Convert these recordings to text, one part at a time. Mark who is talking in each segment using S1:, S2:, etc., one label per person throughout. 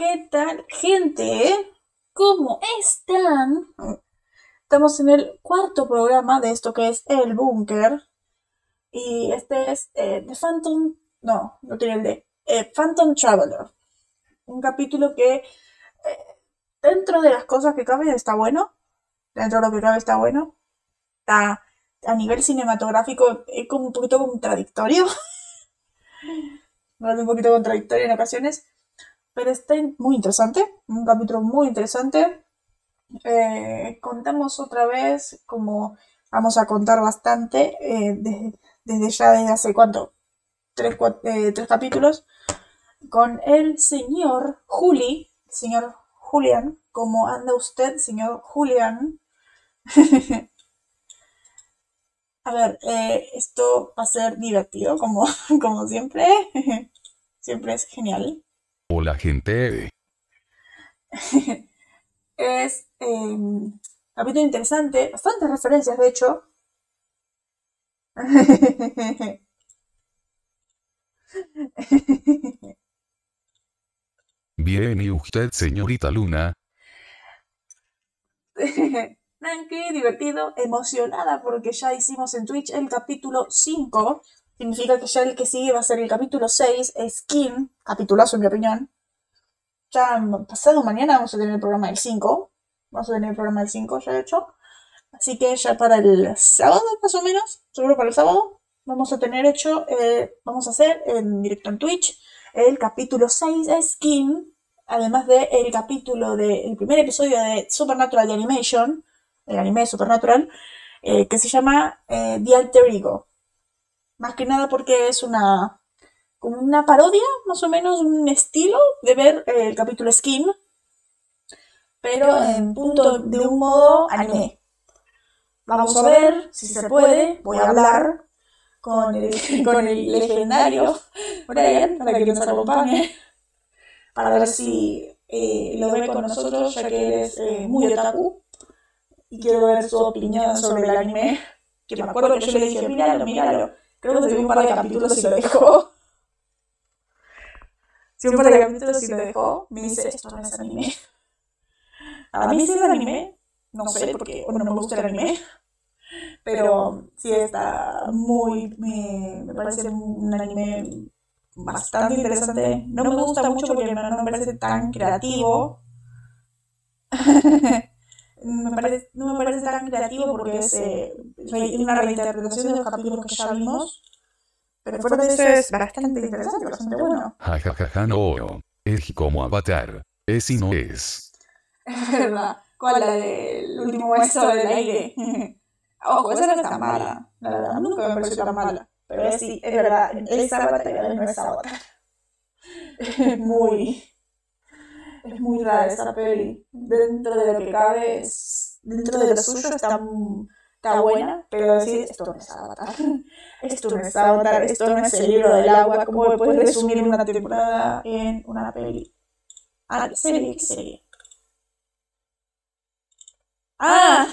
S1: ¿Qué tal, gente? ¿Cómo están? Estamos en el cuarto programa de esto que es El Búnker. Y este es eh, The Phantom. No, no tiene el de. eh, Phantom Traveler. Un capítulo que, eh, dentro de las cosas que cabe, está bueno. Dentro de lo que cabe, está bueno. A nivel cinematográfico, es como un poquito contradictorio. un poquito contradictorio en ocasiones. Pero está muy interesante. Un capítulo muy interesante. Eh, contamos otra vez, como vamos a contar bastante, eh, desde, desde ya desde hace cuánto, tres, eh, tres capítulos, con el señor Juli, señor Julian, ¿cómo anda usted, señor Julian? A ver, esto va a ser divertido, como, como siempre. Siempre es genial.
S2: Hola gente.
S1: Es eh, capítulo interesante, bastantes referencias de hecho.
S2: Bien y usted señorita Luna.
S1: Tranqui, divertido, emocionada porque ya hicimos en Twitch el capítulo 5. Significa que ya el que sigue va a ser el capítulo 6, Skin, capitulazo en mi opinión. Ya pasado mañana vamos a tener el programa del 5. Vamos a tener el programa del 5 ya hecho. Así que ya para el sábado, más o menos, seguro para el sábado, vamos a tener hecho, eh, vamos a hacer en directo en Twitch el capítulo 6 de Skin, además del el capítulo del primer episodio de Supernatural de Animation, el anime Supernatural, eh, que se llama eh, The Alter Ego. Más que nada porque es una como una parodia, más o menos, un estilo de ver eh, el capítulo Skin, pero en punto de un modo anime. Vamos a ver si se puede. Voy a hablar con el, con el legendario Brian para que nos acompañe. Para ver si eh, lo ve con nosotros, ya que él es eh, muy otaku. Y quiero ver su opinión sobre el anime. Que me acuerdo que yo le dije, míralo, míralo. Creo que se un par de capítulos y lo dejó. Si un par de capítulos y lo dejó, me dice, esto no es anime. A mí sí es anime, no sé, porque bueno, no me gusta el anime, pero sí está muy, me, me parece un anime bastante interesante. No me gusta mucho porque no me parece tan creativo. me parece, no me parece tan creativo porque es eh, una reinterpretación de los capítulos que ya vimos. Pero fuera de eso es bastante interesante, bastante bueno.
S2: Jajajaja no. Es como avatar. Es y no es.
S1: Es verdad. ¿Cuál? La del último maestro del aire. Ojo, esa no está mala. La verdad, nunca me pareció tan mala. Pero es, sí, es verdad. Es Avatar, pero no es Avatar. Es muy. Es muy rara esa peli. Dentro de lo que cabe, es, dentro de lo suyo está, está buena, pero decir esto no es Avatar. Esto no es Avatar, esto no es el libro del agua. ¿Cómo me puedes resumir una temporada en una peli? Ah, serie, ¿qué serie? Ah,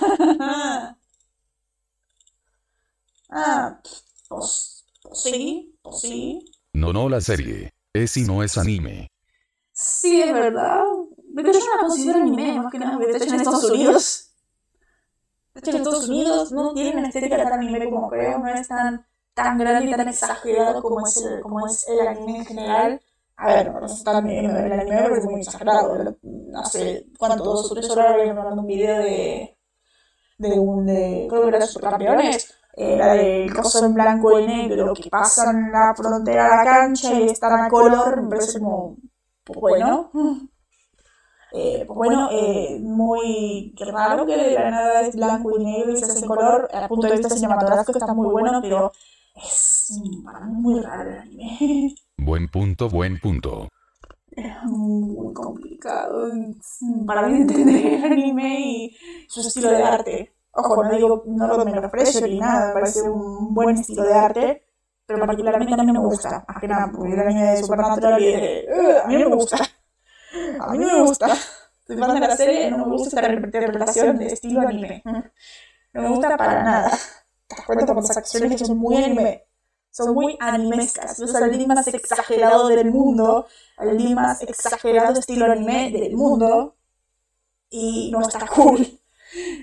S1: ah, pues, pues sí, pues sí.
S2: No no la serie. Es y no es anime.
S1: Sí, es verdad. Pero yo no la considero anime, más que nada, hecha en Estados Unidos. Hecha en Estados Unidos, no tiene una estética tan anime como creo, no es tan, tan grande y tan exagerado como es el, como es el anime en general. A ver, no es tan, el anime me parece muy exagerado. Hace, ¿cuánto? Dos o tres horas había mandado un video de, de un, de, creo que era de Supercampeones, era del coso en blanco y negro que pasan la frontera a la cancha y están a color, me parece como, bueno, eh, pues bueno, eh, muy raro que de la nada es blanco y negro y se hace en color, a punto de vista cinematográfico está muy bueno, pero es para mí muy raro el anime.
S2: Buen punto, buen punto.
S1: Es muy complicado para mí entender el anime y su estilo de arte. Ojo, no digo, no lo menosprecio ni nada, me parece un buen estilo de arte, pero particularmente a mí no me gusta. Más que nada, porque el anime de Supernatural y "Ugh, a mí no me gusta. A mí no me gusta. Soy fan de la serie, no me gusta esta interpretación de estilo anime. No me gusta para nada. Te das cuenta por las acciones que son muy anime. son muy animescas. Es el anime más exagerado del mundo, el anime más exagerado estilo anime del mundo. Y no está cool.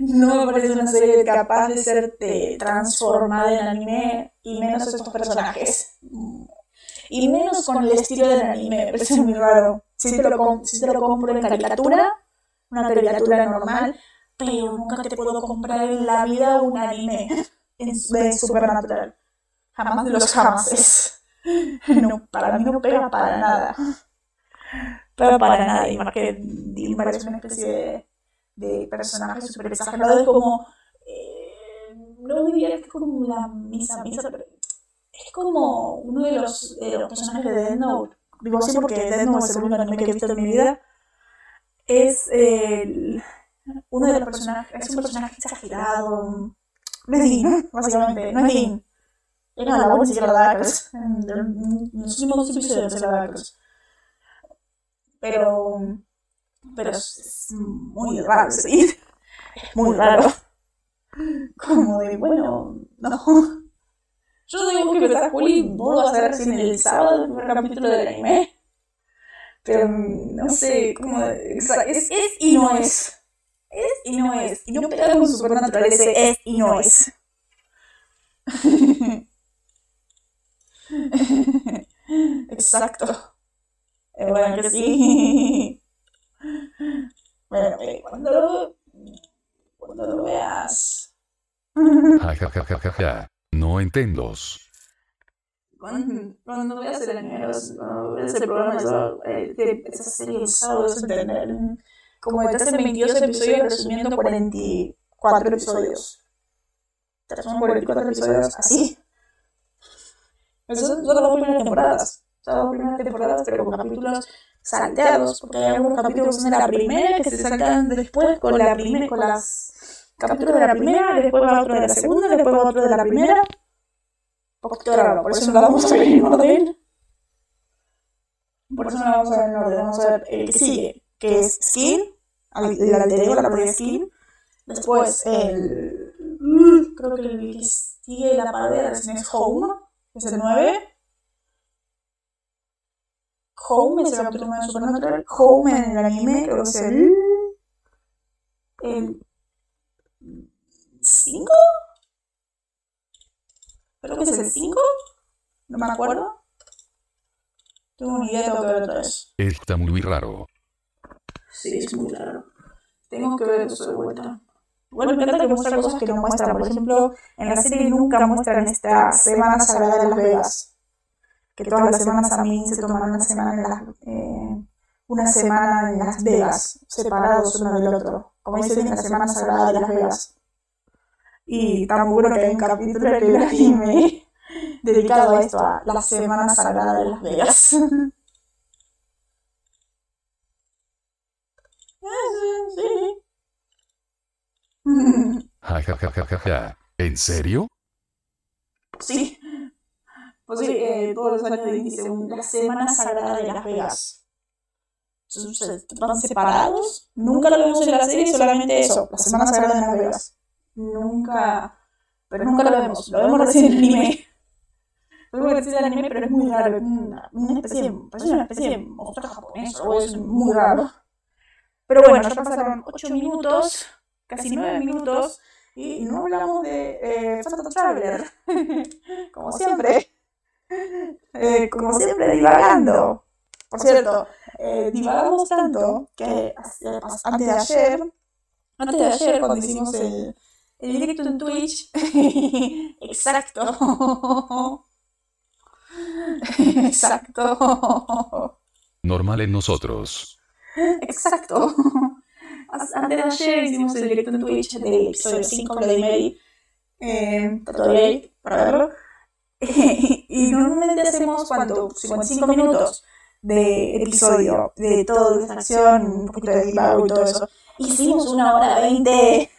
S1: No me parece una serie capaz de serte transformada en anime, y menos estos personajes. Y menos con el estilo del anime, me parece muy raro. Si te lo, compro en caricatura, una caricatura normal, pero nunca te puedo comprar en la vida un anime de Supernatural. Jamás de los jamases. No, para mí no pega para nada. Pero para nada. Y más que Dilma es una especie de, de personaje súper exagerado. Es como. Eh, no diría que es como la misa misa, pero es como uno de los, de los personajes de Death Note. Digo así porque Death Note es el único anime que he visto en mi vida. Es el uno de los personajes, es un personaje exagerado. No es Dean, básicamente, no es Dean. Era la voz de la Darkness. Los últimos episodios de la Darkness. Pero. Pero es muy raro, sí. Es muy raro. Como de, bueno, no. Yo digo que está Juli, vos vas a ver en el sábado el primer capítulo del anime. Pero no sé, como. Es, es y no es es y no es. Y no pega con supernatural ese es y no es. Exacto. Bueno, que sí. Bueno, cuando lo, cuando lo veas.
S2: Ja, ja, ja, ja, ja, No entiendo.
S1: Cuando, cuando veas el anime, cuando veas el programa, eso, eh, vas a entender como estás en 22 episodios resumiendo 44 episodios. Son 44 episodios así. Esas son las dos primeras temporadas. Son las dos primeras temporadas, pero con capítulos salteados, porque hay algunos capítulos de la primera que se saltan después con la primera, con las capítulos de la primera, después va otro de la segunda, después va otro de la primera. Un poquito raro, por eso no la vamos a ver en orden. Por eso no la vamos a ver en orden, vamos a ver el que sigue, que es Skin, el alter la propia skin. Después el. Mm, creo que el que sigue la parodia es Home, que es el 9. Home es el capítulo de Supernatural. Home en el anime creo que es el. El. 5? Creo que es el 5. No me acuerdo. Tengo una idea, tengo que ver otra vez.
S2: Está muy raro.
S1: Sí, es muy raro. Tengo que ver eso de vuelta. Bueno, me encanta que muestra cosas que no muestran. Por ejemplo, en la serie nunca muestran esta Semana Sagrada de Las Vegas. Que todas las semanas a mí se toman una semana en Las, eh, una semana en Las Vegas, separados uno del otro. Como dicen, la Semana Sagrada de Las Vegas. Y tan bueno que hay un capítulo del anime dedicado a esto, a la Semana Sagrada de Las Vegas.
S2: Ja, ja, ja, ja, ja, ¿En serio?
S1: Sí. Pues sí, eh, todos los años dice la Semana Sagrada de Las Vegas. ¿Van separados? Nunca lo vemos en la serie, solamente eso, la Semana Sagrada de Las Vegas. Nunca, pero nunca lo vemos, lo vemos recién en el anime. Lo vemos recién en el anime, pero es muy raro, una, una especie, parece una especie de monstruo japonés, o es muy raro. Pero bueno, ya pasaron 8 minutos, casi 9 minutos, y no hablamos de eh, Phantom Traveler. como siempre. Eh, como siempre, divagando. Por cierto, eh, divagamos tanto que antes de ayer, antes de ayer, cuando hicimos el, el directo en Twitch, exacto. exacto.
S2: Normal en nosotros.
S1: Exacto. Antes de ayer hicimos el directo en Twitch del episodio 5, de Mary. Eh, todavía ahí para verlo. y normalmente hacemos, ¿cuánto? 55 minutos de episodio, de toda esta acción, un poquito de divago y todo eso. Hicimos una hora 20.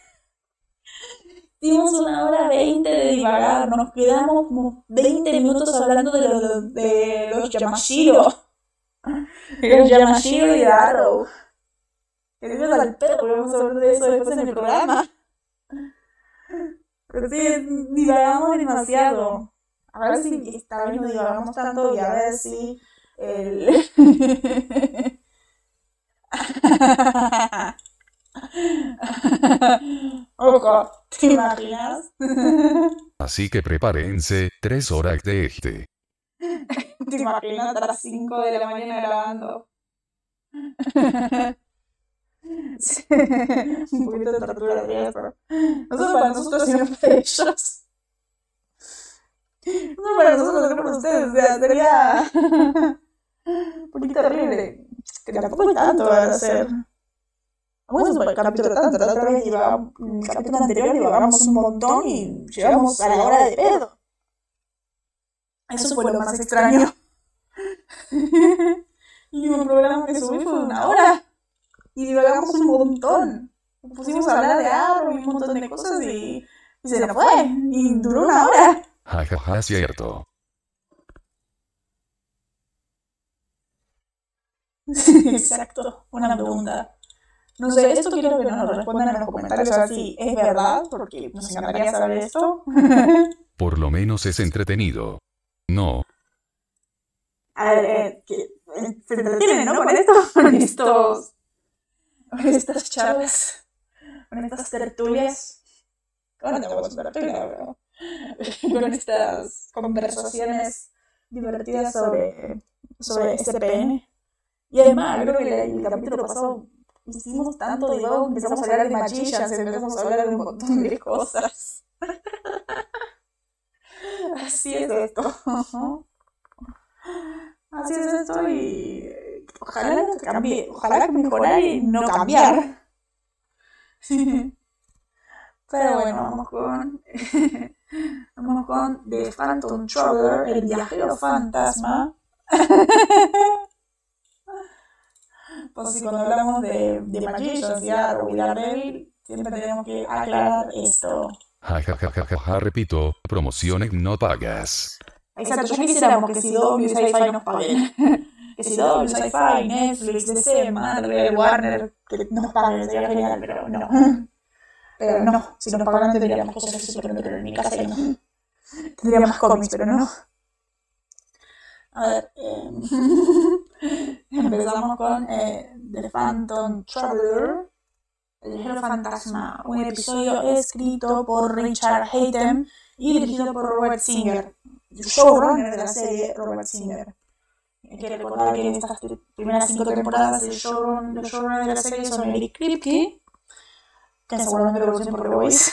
S1: Hicimos una hora 20 de divagar, nos quedamos como 20 minutos hablando de, lo, de los Yamashiro. Los Yamashiro y Arrow. Que Dios al perro, porque vamos a hablar de eso después en el programa. Pero sí, divagamos demasiado. A ver si esta vez no divagamos tanto y a ver si el... Ojo, ¿te imaginas?
S2: Así que prepárense, tres horas de este.
S1: ¿Te imaginas a las 5 de la mañana grabando? Sí, Un poquito de tortura de eso. Nosotros para nosotros para ellos. No para nosotros, no para ustedes. O sea, sería un poquito horrible. Que tampoco es tanto van a hacer. Vamos a el capítulo tanto. La otra vez el capítulo anterior llevábamos un montón y llegamos a la hora de pedo. Eso fue lo más extraño. El último programa que subí fue una hora. Y divagamos un montón. Pusimos a hablar de agua y un montón de cosas y, y se nos fue. Y duró una hora.
S2: Jajaja, cierto.
S1: Exacto, una pregunta. No sé, esto quiero que nos lo respondan en los comentarios a ver si es verdad, porque nos encantaría saber esto.
S2: Por lo menos es entretenido. No,
S1: A ver, eh, que eh, se entretienen, ¿no? Con esto, con estos, con estas charlas, con estas tertulias. Bueno, no tenemos tertulia, pero con estas conversaciones divertidas sobre, sobre SPN. Y además, creo que el, el capítulo pasado hicimos tanto diálogo, empezamos a hablar de machillas, empezamos a hablar de un montón de cosas. Así es esto. Así es esto y eh, ojalá que cambie, ojalá mejorar y no cambiar. Pero bueno, vamos con vamos con The Phantom Traveler, el viajero fantasma. Pues sí, cuando hablamos de, de Magicians y Arrow y Daredevil, siempre tenemos que aclarar esto.
S2: jajajajaja, repito, promociones no pagas.
S1: Exacto, yo quisiéramos que si W, Sci-Fi nos paguen. que si W, Sci-Fi, Netflix, DC, Marvel, Warner, que nos paguen, sería genial, pero no. Pero no, si nos pagaran tendríamos cosas así, pero, en mi casa no. Tendríamos cómics, pero no. A ver, eh, empezamos con eh, The Phantom Traveler, el viajero fantasma, un episodio escrito por Richard Haytem y dirigido por Robert Singer, el showrunner de la serie Robert Singer. Hay que recordar que en estas primeras cinco temporadas el showrun- los showrunners de la serie son Eric Kripke, que seguramente lo conocen por The Voice,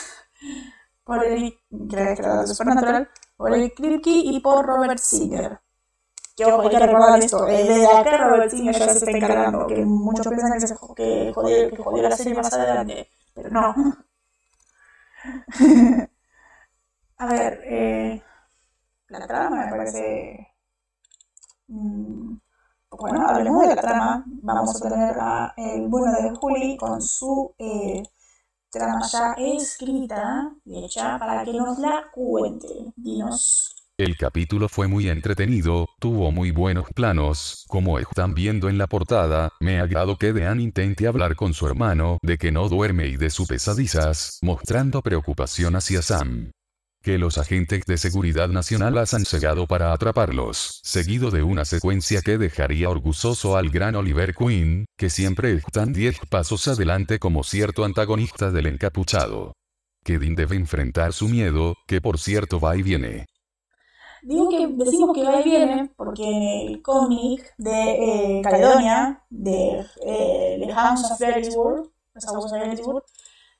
S1: por Eric, que es creador de Supernatural, por Eric Kripke y por Robert Singer. Que ojo, hay que recordar esto, eh, desde acá Robert Singer ya se está encargando, que muchos piensan que, se, que, jodió, que jodió la serie más adelante, pero no. A ver, eh, la trama me parece... mm, bueno, hablemos de la trama. Vamos a tener a el bueno de Juli con su eh, trama ya escrita y hecha para que nos la cuente. Dinos.
S2: El capítulo fue muy entretenido, tuvo muy buenos planos, como están viendo en la portada, me agrado que Dean intente hablar con su hermano de que no duerme y de sus pesadizas, mostrando preocupación hacia Sam. Que los agentes de seguridad nacional las han cegado para atraparlos, seguido de una secuencia que dejaría orgulloso al gran Oliver Queen, que siempre están 10 pasos adelante como cierto antagonista del encapuchado. Dean debe enfrentar su miedo, que por cierto va y viene.
S1: Digo que decimos que va y viene porque en el cómic de eh, Caledonia, de eh, The Hounds of Gettysburg,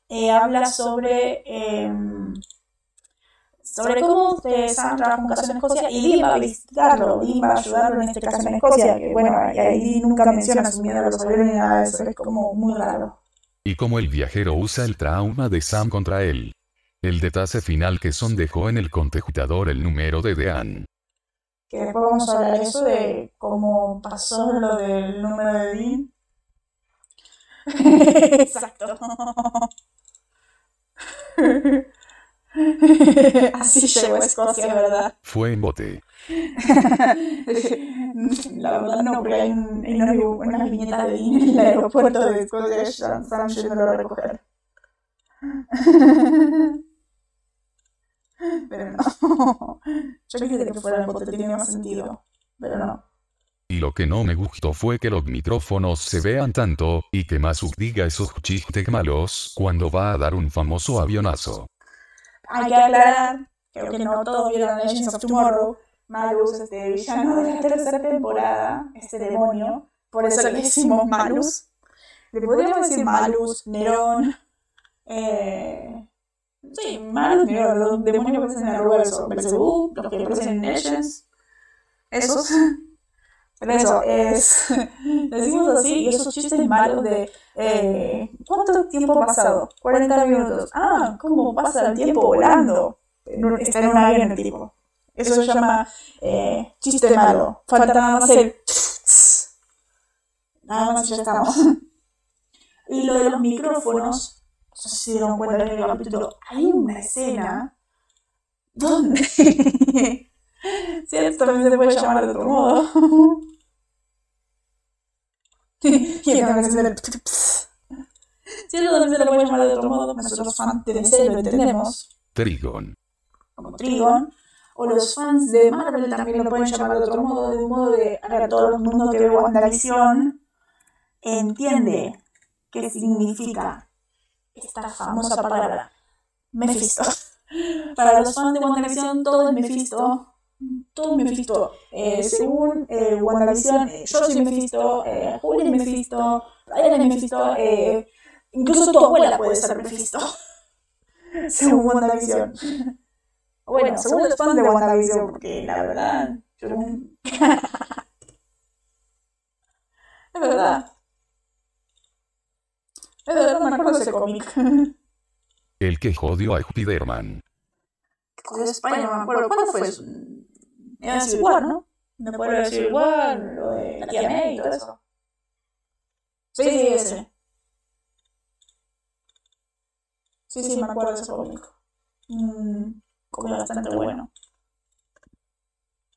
S1: eh, habla sobre, em, sobre cómo eh, Sam trabaja un caso en Escocia y Dean va a visitarlo, Dean va a ayudarlo en este caso en Escocia, que bueno, y ahí Dean nunca menciona su miedo a los aviones ni nada de eso, es como muy raro.
S2: Y como el viajero usa el trauma de Sam contra él. El detalle final que Son dejó en el contestador el número de Dean.
S1: Que después vamos a hablar de eso, de cómo pasó lo del número de Dean. Exacto. Así llegó a Escocia, ¿verdad?
S2: Fue en bote.
S1: La verdad no, porque hay, un, hay unas, unas viñetas de en el aeropuerto de Escocia, Sam yéndolo a recoger. Pero no. Yo quería que fuera el bote, tenía más sentido. Pero no.
S2: Y lo que no me gustó fue que los micrófonos se vean tanto, y que Masuk diga esos chistes malos, cuando va a dar un famoso avionazo.
S1: Hay que aclarar, creo que no todos vieron Legends of Tomorrow, Malus, este villano de la tercera temporada, este demonio, por eso le decimos Malus. Le podríamos decir Malus, Nerón, eh... Sí, Malus, Nerón, los demonios que aparecen en Belzebú, los que aparecen en Legends, esos... Pero eso es. Decimos así y esos chistes malos de. Eh, ¿Cuánto tiempo ha pasado? 40 minutos. Ah, ¿cómo pasa el tiempo volando? Está en un avión el tipo. Eso se llama eh, chiste malo. Falta nada más el. Nada más ya estamos. Y lo de los micrófonos. No sé si se dieron cuenta en el capítulo. Hay una escena donde. Cierto, también se puede llamar de otro modo. y también se le... Cierto, también se le puede llamar de otro modo. Nosotros fans de DC lo entendemos.
S2: Trigon.
S1: Como Trigon. O los fans de Marvel también lo pueden llamar de otro modo, de un modo de, a ver, todo el mundo que ve WandaVision entiende qué significa esta famosa palabra, Mephisto. Para los fans de WandaVision, todo es Mephisto. Todo Mephisto. Eh, según eh, WandaVision, eh, yo soy Mephisto, eh, Julia es Mephisto, Ryan es Mephisto, eh, incluso tu abuela puede ser Mephisto. según WandaVision. Bueno, según los fans de WandaVision, porque la verdad, yo no... es verdad. Es verdad, no me acuerdo ese cómic.
S2: El que jodió a Spider-Man.
S1: Jodió a Spider-Man. ¿Cuándo fue? Era Civil War, ¿no? No puedo decir War, lo de la tía May y todo eso. Sí, sí, ese. Sí, sí, me acuerdo de ese cómic. Mm, cómic bastante bueno.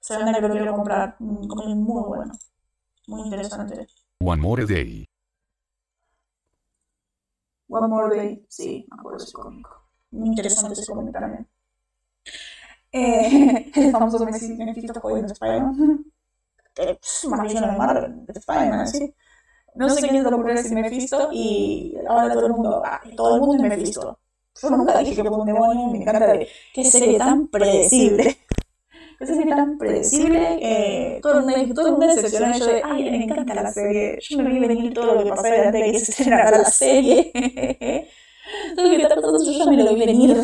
S1: Se vende que lo quiero comprar. Un cómic muy bueno. Muy interesante.
S2: One More Day.
S1: One More Day, sí, me acuerdo de ese cómic. Muy interesante ese cómic también. Eh, el famoso Mephisto jodiendo Spider-Man. Que más bien de Marvel, de Spider-Man, sí. No sé quién se lo ocurrió decir Mephisto y ahora todo el mundo, ah, todo el mundo es Mephisto. Yo nunca dije que fue un demonio, me encanta de qué serie tan predecible. Qué serie tan predecible. Eh, todo el mundo, todo el mundo decepcionó y yo de, ay, me encanta la serie. Yo me vi venir todo lo que pasaba antes de que se estrenara la serie. todo lo que está pasando yo ya me lo vi venir.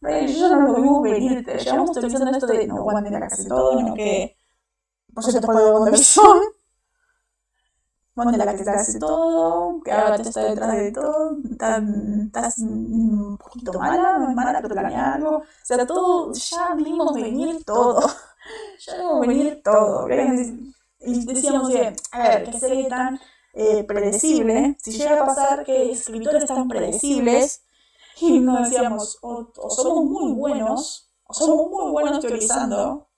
S1: Yo no lo vimos venir, llevamos utilizando esto de no era casi todo, no que por cierto después de WandaVision. Wanda la que te hace todo, que ahora te está detrás de todo, estás un poquito mala, no es mala, pero planea algo, o sea, todo, ya vimos venir todo, ya vimos venir todo, y decíamos que, a ver, que serie tan eh, predecible, si llega a pasar que escritores tan predecibles, y nos decíamos, o, o, somos muy buenos, o somos muy buenos teorizando,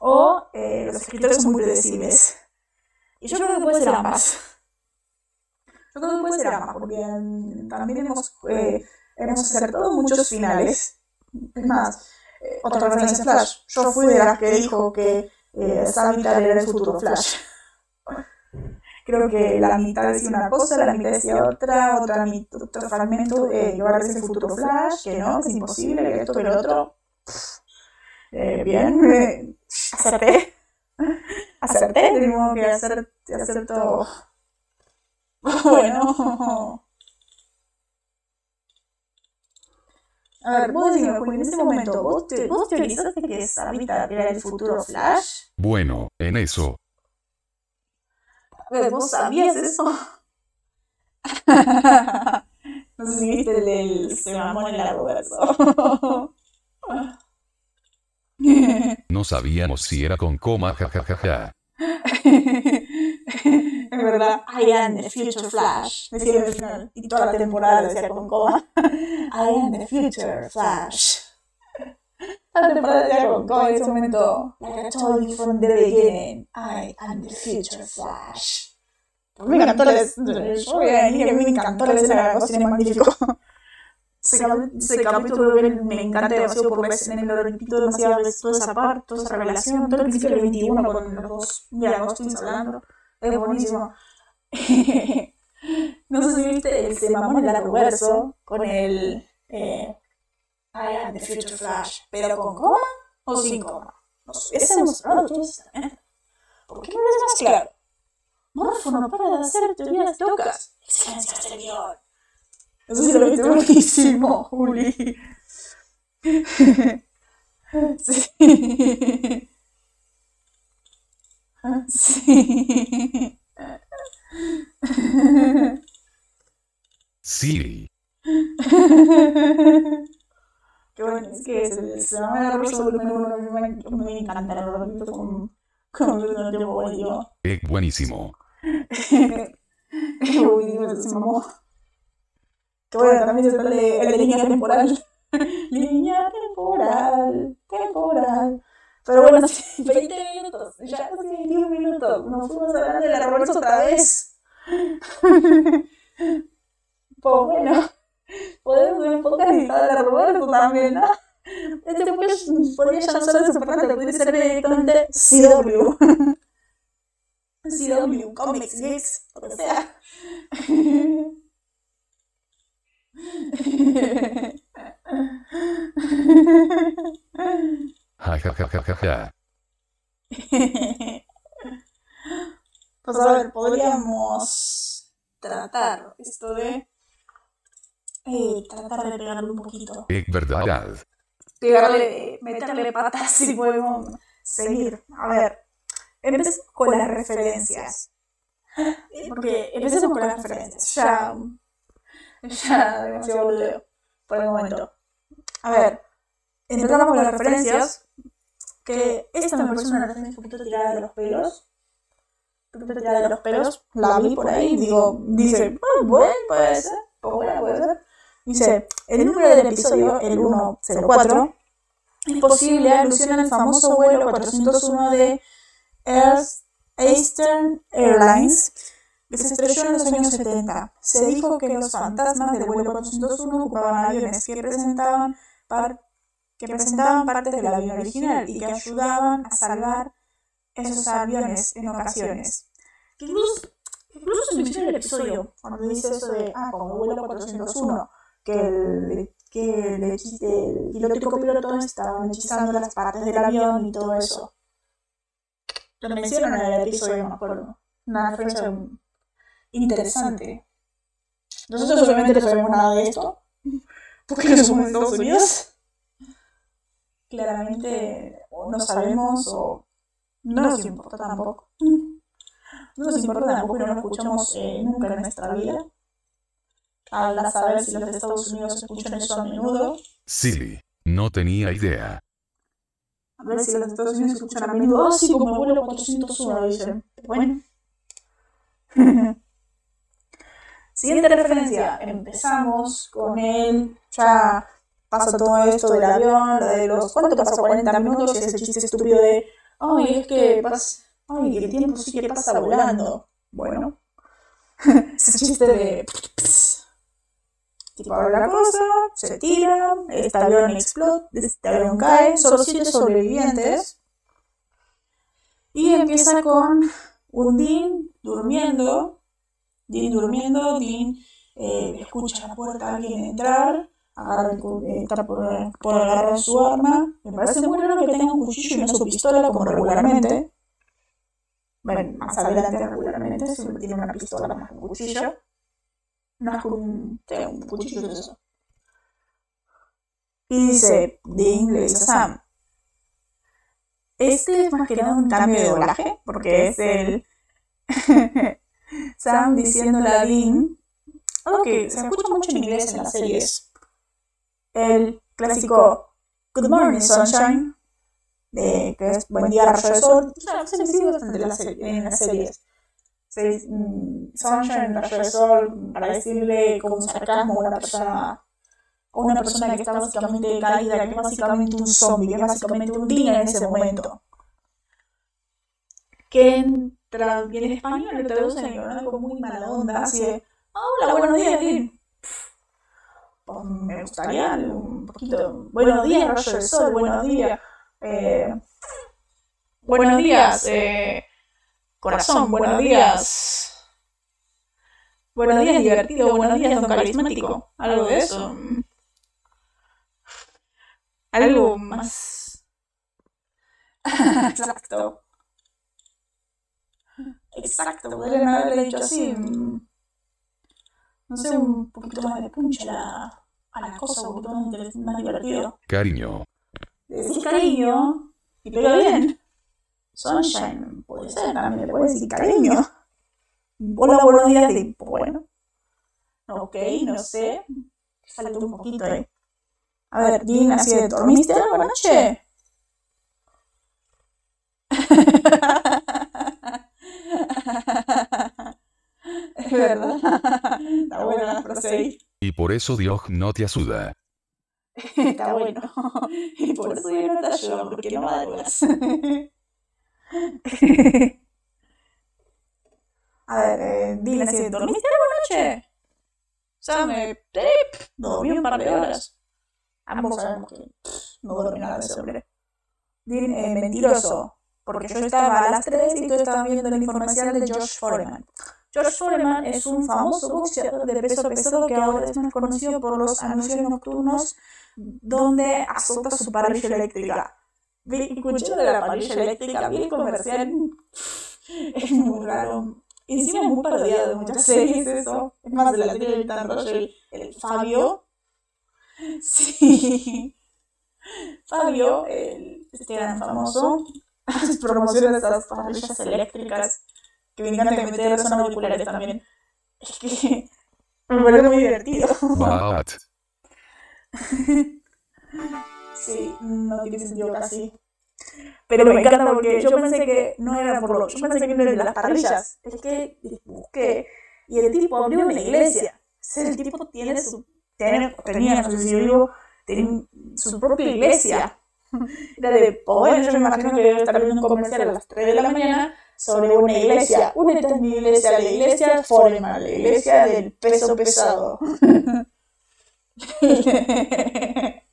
S1: o eh, los escritores son muy predecibles. Y yo creo que puede ser ambas. Yo creo que puede ser ambas, porque um, también hemos, eh, hemos acertado muchos finales. Es más, eh, otra referencia Flash. Yo fui de las que dijo que eh, Savitar era el futuro Flash creo que la mitad decía una cosa, la mitad decía otra, otra otro fragmento, eh, a el futuro Flash, que no, es imposible, esto, que lo otro. Eh, bien, eh, acerté. Acerté, de modo que hacer, acerto. Bueno. A ver, vos decime, en ese momento, ¿vos, te, vos teorizaste que Sabita era el futuro Flash?
S2: Bueno, en eso,
S1: ¿vos sabías eso? no sé si viste el del se mamó en el verso.
S2: no sabíamos si era con coma, jajajaja.
S1: es verdad, I am the future Flash. Decía final. Y toda la temporada decía con coma. I am the future Flash. La temporada decía con coma en ese momento. Like I told you from the beginning, I am the future Flash. Me encantó la escena. Me encantó la escena de la cocina magnífico. ese, cap- ese capítulo me, encanta demasiado porque ves en el repito demasiado toda esa parte, toda esa relación, todo el principio del 21 con los dos mira, Agostins hablando. Es buenísimo. no sé si viste el se mamó en el reverso con el eh, I am the future flash, pero con coma o sin coma. No sé, es emocionado todo eso también. ¿Por qué no lo es más claro? Morfo no para de hacer teorías locas. Excelencia del guion. Eso sí lo viste buenísimo, Juli. Sí. Sí.
S2: Siri.
S1: Qué bueno, es que se, se llama la rosa volumen uno, me, me, me encanta, lo repito con, con un tiempo buenísimo.
S2: Eh, buenísimo.
S1: Uy, se mamó. Que bueno, también se sale el de línea temporal. línea temporal, temporal. Pero bueno, sí, 20 minutos, ya casi 21 minutos. Nos fuimos hablando de la reversa otra vez. pues bueno, podemos ver un podcast dedicado a la reversa también, ¿no? Este podcast podría ya no ser de Superman, podría ser directamente CW. CW, Comics, Geeks, lo que sea.
S2: Ja ja ja ja ja ja.
S1: Pues a ver, podríamos tratar esto de. Eh, tratar de pegarle un poquito.
S2: Es verdad.
S1: Pegarle, meterle patas si podemos seguir. A ver, empecemos con las referencias. Porque empecemos con las referencias. Ya. Ya, demasiado boludeo por el momento. A ver, empezamos con las referencias. Que esta me parece una referencia un poquito tirada de los pelos. Un poquito tirada de los pelos. La vi por ahí, digo, dice, bueno, puede ser, bueno, puede ser. Dice, el número del episodio, el 104, es posible alusión al famoso vuelo 401 de Eastern Airlines que se estrelló en los años 70. Se dijo que los fantasmas del vuelo 401 ocupaban aviones que presentaban, par- que presentaban partes del avión original y que ayudaban a salvar esos aviones en ocasiones. Incluso, incluso se menciona en el episodio, cuando dice eso de, ah, como el vuelo 401, que el, que el, el piloto y copiloto estaban hechizando las partes del avión y todo eso. Lo mencionan en el episodio, no me acuerdo. Una referencia interesante. Nosotros obviamente no sabemos nada de esto, porque no somos Estados Unidos. Claramente o no sabemos o no nos importa tampoco. No nos importa tampoco y no lo escuchamos eh, nunca en nuestra vida. Al saber si los Estados Unidos escuchan eso a menudo.
S2: Silly. No tenía idea.
S1: A ver si los Estados Unidos escuchan a menudo. Ah, sí, como el vuelo 401, dicen. Bueno. Siguiente referencia. Empezamos con el. Ya pasa todo esto del avión, lo de los. ¿Cuánto pasa? 40 minutos y ese chiste estúpido de. Ay, es que pasa. Ay, el tiempo sí que pasa volando. Bueno. ese chiste de. Abre la cosa, se tira, este avión explota, este avión cae, solo siete sobrevivientes. Y empieza con un Dean durmiendo, Dean durmiendo, Dean eh, escucha la puerta a alguien entrar, agarra eh, está por, por agarrar su arma. Me parece muy raro que tenga un cuchillo y no su pistola como regularmente. Bueno, más adelante regularmente, siempre tiene una pistola más un cuchillo. No es un, tengo un cuchillo es eso. Y dice, Dean le a Sam, este es más que nada un cambio de doblaje, porque es el Sam diciéndole a Dean, algo que se escucha mucho en inglés en las series, el clásico Good Morning Sunshine, que es Buen día rayo de sol, o sea, se bastante en las series- en las series. Se mm, Sunshine, de sol, para decirle con sarcasmo a una persona una persona que está básicamente caída, que es básicamente un zombie, que es básicamente un día en ese momento. Que en, en español lo traducen con algo muy mala onda, así de, "Ah, hola, buenos días, pues, me gustaría un poquito. Buenos días, rayo del sol, buenos días. Eh, buenos días, eh, corazón, buenos días. Buenos días, divertido, buenos días, don carismático. Algo de eso. Algo más. Exacto. Exacto, podrían haberle dicho así. No sé, un poquito más de punch a la, a la cosa, un poquito más, más divertido.
S2: Cariño.
S1: Decís cariño y pega bien. Sunshine, puede ser, también le puedes decir cariño. Hola, buenos días, de bueno. Ok, no sé. Falta un poquito ahí. A ver, Dean, así de ¿dormiste anoche? es verdad. Está buena la frase ahí.
S2: Y por eso Dios no te ayuda.
S1: Está bueno. Y por eso yo no te ayudo, porque no madrugas. A ver, eh, dile así, ¿dormiste anoche? Ya me... Dormí un par de horas. Ambos sabemos que no duerme nada ese hombre. Dean, eh, mentiroso. Porque yo estaba a las 3 y tú estabas viendo la información de Josh Foreman. Josh Foreman es un famoso boxeador de peso pesado que ahora es más conocido por los anuncios nocturnos donde azota su parrilla eléctrica. Escuché de la parrilla eléctrica, vi el comercial. Es muy raro. Encima es muy parodiado de muchas series eso. Es más de la serie rollo, el, Fabio. Sí. Fabio, el, este gran famoso, hace promociones de esas parrillas eléctricas que me encanta que meter son auriculares también. Es que me parece muy divertido.
S2: Bat.
S1: Sí, no tiene sentido casi. Pero me encanta porque yo pensé que no era por lo. Yo pensé que no era de las parrillas. Es que busqué. Y el tipo abrió una iglesia. El tipo tiene su. Tiene, tenía, no sé si yo digo, tenía su propia iglesia. Era de poder. Yo me imagino que debe estar viendo un comercial a las 3 de la mañana sobre una iglesia. Únete a mi iglesia, la iglesia Foreman, la iglesia del peso pesado.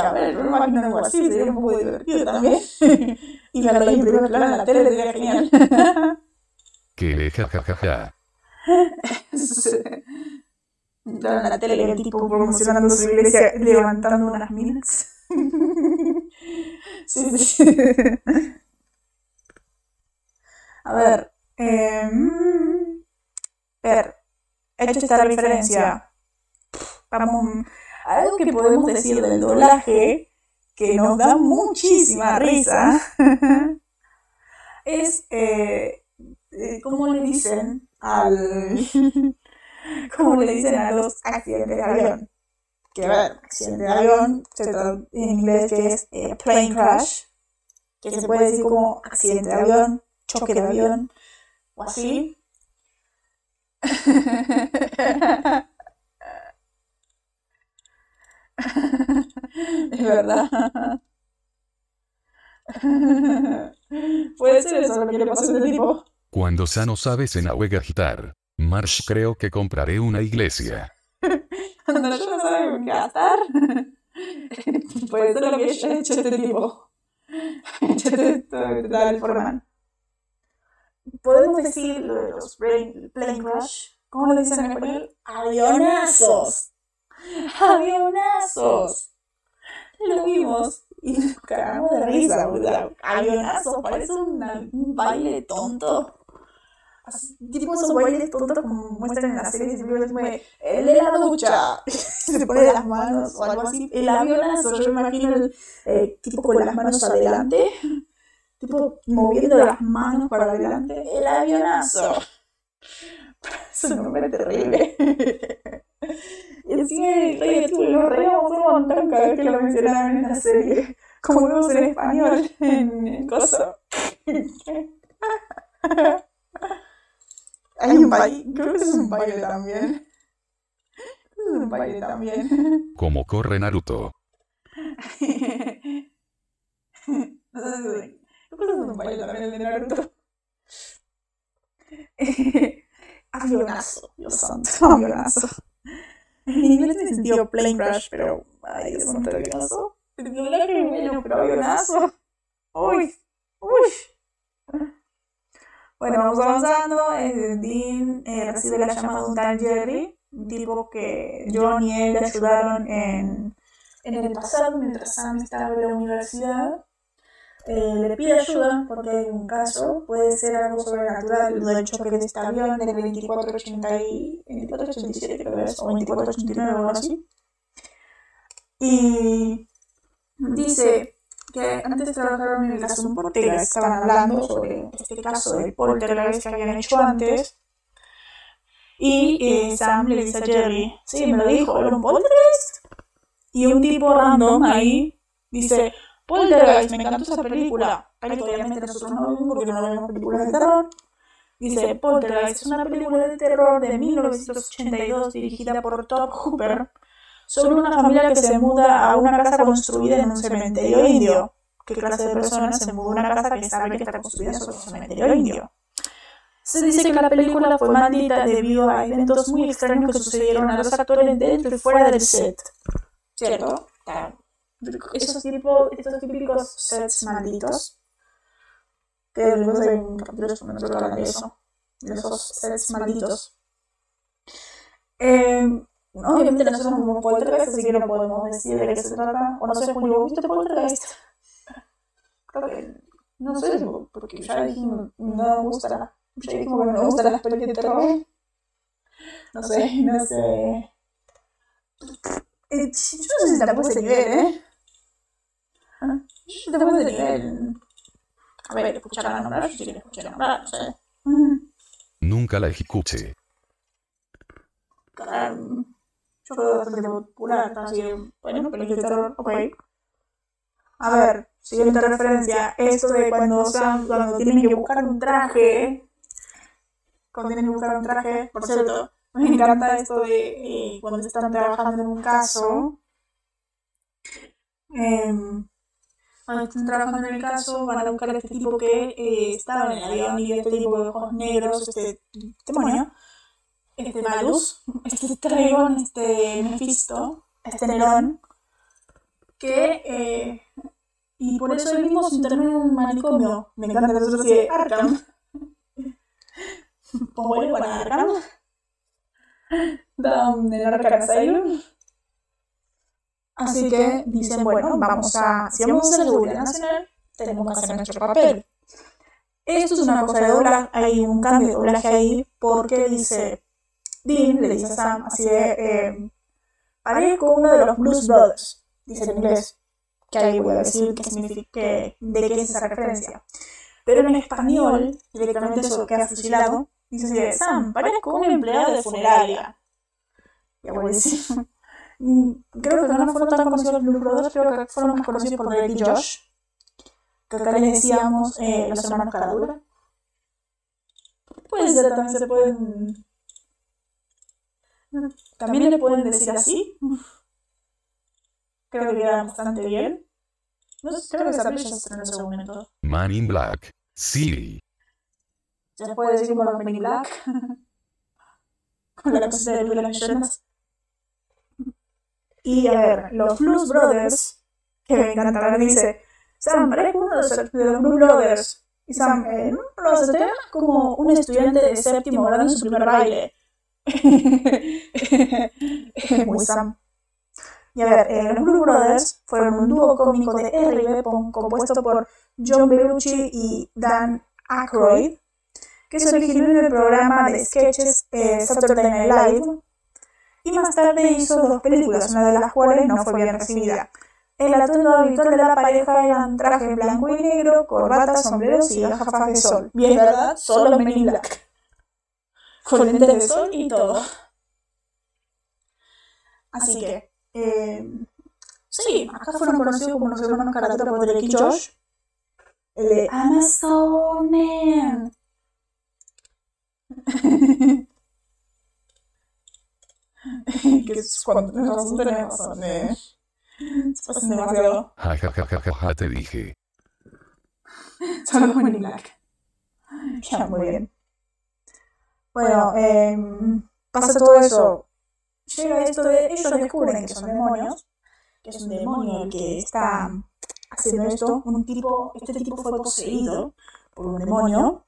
S1: que a ver, yo me imagino algo así, sería un poco divertido también. y verlo ahí en primer plano en la tele sería genial.
S2: Que jajajaja.
S1: Claro, en la tele el tipo promocionando su iglesia levantando unas minas. sí, sí. A ver. Eh, a ver. Hecho esta referencia. Vamos. Algo que podemos decir del doblaje que nos da muchísima risa. es eh, eh, cómo le dicen al cómo le dicen a los accidentes de avión que a ver accidente de avión se en inglés que es eh, plane crash que se puede decir como accidente de avión choque de avión o así es verdad. Puede ser eso lo que le pasó a este tipo.
S2: Cuando Sano sabe se navega agitar. Marsh creo que compraré una iglesia.
S1: Cuando yo no sabe qué gastar. Puede ser lo que haya hecho este tipo. Podemos decir lo de los brain, plane crash. ¿Cómo lo dicen en español? Avionazos. Avionazos. Lo vimos y nos cagamos de risa. Avionazos, parece un baile tonto. Tipo esos bailes tontos como muestran en las series, de, el de la ducha, se pone las manos o algo así. El avionazo, yo imagino el eh, tipo con las manos adelante, tipo moviendo las manos para adelante. El avionazo. Es un nombre terrible. Y encima el rey de Tulu nos reíamos un montón cada vez que lo mencionaban en la serie. Como lo en español, en el coso. Hay un baile, creo que eso es un baile también. Eso es un baile también.
S2: Como corre Naruto.
S1: No sé si- creo es un baile también el de Naruto. Avionazo, Dios santo, avionazo. En inglés tiene sentido plane crash, pero. Ay, es un avionazo. Doblaje bueno, pero avionazo. Uy, uy. Bueno, vamos avanzando. Eh, Dean eh, recibe la llamada de un tal Jerry, un tipo que John y él le ayudaron en, en el pasado mientras Sam estaba en la universidad. Eh, le pide ayuda porque hay un caso, puede ser algo sobrenatural, lo del choque de este avión del 2480 y 2487 creo que es, o 2489 o algo así. Y dice que antes trabajaron en el caso de un poltergeist, estaban hablando sobre este caso del poltergeist que habían hecho antes. Y eh, Sam le dice a Jerry, sí, me lo dijo, ¿era un poltergeist? Y un tipo random ahí dice, Poltergeist, me encantó esa película. Pero obviamente nosotros no vemos porque no vemos películas de terror. Dice, Poltergeist es una película de terror de 1982 dirigida por Top Hooper sobre una familia que se muda a una casa construida en un cementerio indio. ¿Qué clase de personas se muda a una casa que sabe que está construida sobre un cementerio indio? Se dice que la película fue maldita debido a eventos muy extraños que sucedieron a los actores dentro y fuera del set. ¿Cierto? Claro esos, tipo, estos típicos sets malditos. Que en capítulos menos hablan de eso. De esos sets malditos. Eh, obviamente no somos Poltergeist, así que no podemos decir de qué se trata. O no sé, Julio, ¿viste Poltergeist? Creo que. No sé, porque ya dijimos, no me gusta. Ya dijimos que no me gustan las películas de terror. No sé, no sé. Eh, yo no sé si tampoco ese nivel, ¿eh? Yo tampoco ese nivel. A ver, escucharla nombrar, yo sí la escuché nombrar, no sé.
S2: Nunca la escuché.
S1: Um, yo creo bastante popular, así que, bueno, pero de terror, ok. A ver, siguiente referencia, esto de cuando, cuando tienen que buscar un traje, cuando tienen que buscar un traje, por cierto, me encanta esto de eh, cuando están trabajando en un caso. Eh, cuando están trabajando en el caso, van a buscar a este tipo que eh, estaba en el avión y este tipo de ojos negros, este demonio, este Malus, este Tragon, este Mephisto, este Nerón, que. Eh, y por eso él mismo se internó en un manicomio. Me encanta que nosotros de Arkham. Pues bueno, para Arkham. Down el Arkham Asylum. Así que dicen, bueno, vamos a, si vamos a hacer seguridad nacional, tenemos que hacer nuestro papel. Esto es una cosa de doblaje, hay un cambio de doblaje ahí, porque dice, Dean le dice a Sam, así de, eh, parezco uno de los Blues Brothers, dice en inglés, que ahí voy a decir qué significa, de qué es esa referencia. Pero en español, directamente eso queda fusilado, dice así de, Sam, parezco un empleado de funeraria. Ya voy a decir. Mm, creo que no fueron tan conocidos los Blue Brothers, creo que fueron más conocidos por Drake y Josh. Que acá les decíamos eh, los hermanos Caradura. Puede ser, también se pueden. También le pueden decir así. Creo que queda bastante bien. No sé, creo que se en ese momento.
S2: Man in Black. Sí.
S1: Se puede decir como los Men in Black. Con la cosa de las leyendas. Y a ver, los Blues Brothers, que me encanta, ver, dice, Sam, parezco uno de los, Blues Brothers. Y Sam, eh, no, no, se te como un estudiante de séptimo grado en su primer baile. Muy Sam. Y a ver, eh, los Blues Brothers fueron un dúo cómico de R.B. compuesto por John Belushi y Dan Aykroyd, que se originó en el programa de sketches eh, Saturday Night Live y más tarde hizo dos películas, una de las cuales no fue bien recibida. El atuendo habitual de la pareja eran traje blanco y negro, corbata, sombreros y gafas de sol. Bien, ¿verdad? Solo Men in Black. Con lentes de sol y todo. Así que, eh, sí, acá fueron conocidos como los hermanos Caratura por Drake y Josh. El de Amazon Man. que es cuando tenemos razón, eh. Se pasan demasiado.
S2: Ja, ja, ja, ja, ja, te dije.
S1: Solo Black. Ya, muy bien. Bueno, eh, pasa todo eso. llega esto de ellos descubren que son demonios, que es un demonio el que está haciendo esto, un tipo, este tipo fue poseído por un demonio.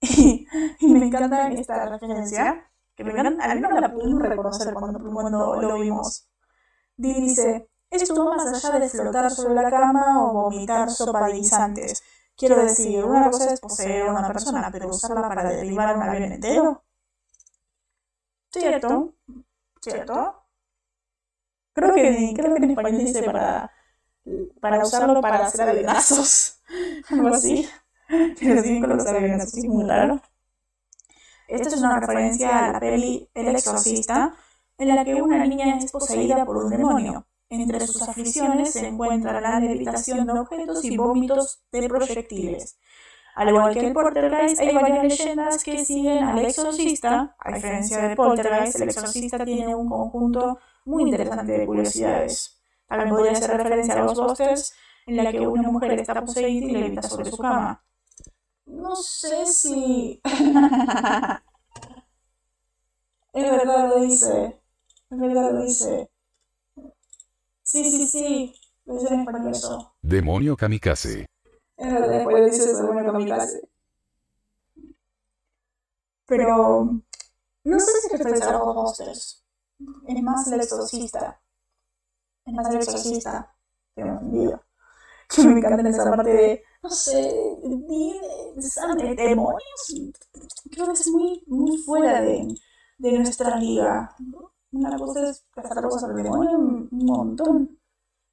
S1: Y, me encanta esta referencia, que me encanta, a mí no la pudimos reconocer cuando, cuando lo vimos. Dice, esto va más allá de flotar sobre la cama o vomitar sopa de guisantes. Quiero decir, una cosa es poseer a una persona, pero usarla para derribar un avión entero. ¿Cierto? ¿Cierto? Creo que, creo que en español dice para, para usarlo para hacer avionazos. Algo así. Pero sí, con los avionazos es muy raro. Esta es una referencia a la peli El Exorcista, en la que una niña es poseída por un demonio. Entre sus aflicciones se encuentra la levitación de objetos y vómitos de proyectiles. Al igual que el Poltergeist, hay varias leyendas que siguen al exorcista. A diferencia del Poltergeist, el exorcista tiene un conjunto muy interesante de curiosidades. También podría hacer referencia a los Ghostbusters, en la que una mujer está poseída y levita sobre su cama. No sé si... es verdad lo dice. Es verdad lo dice. Sí, sí, sí. Lo dice en español eso.
S2: Demonio kamikaze.
S1: Es verdad, después dice demonio kamikaze. Pero... No sé si referencia a los Ghostbusters. Es más el exorcista. Es más el exorcista. Tengo entendido. Que me encanta esa parte de no sé, de, demonios, creo que es muy, muy fuera de, de nuestra liga. Una cosa es cazar cosas al demonio un montón.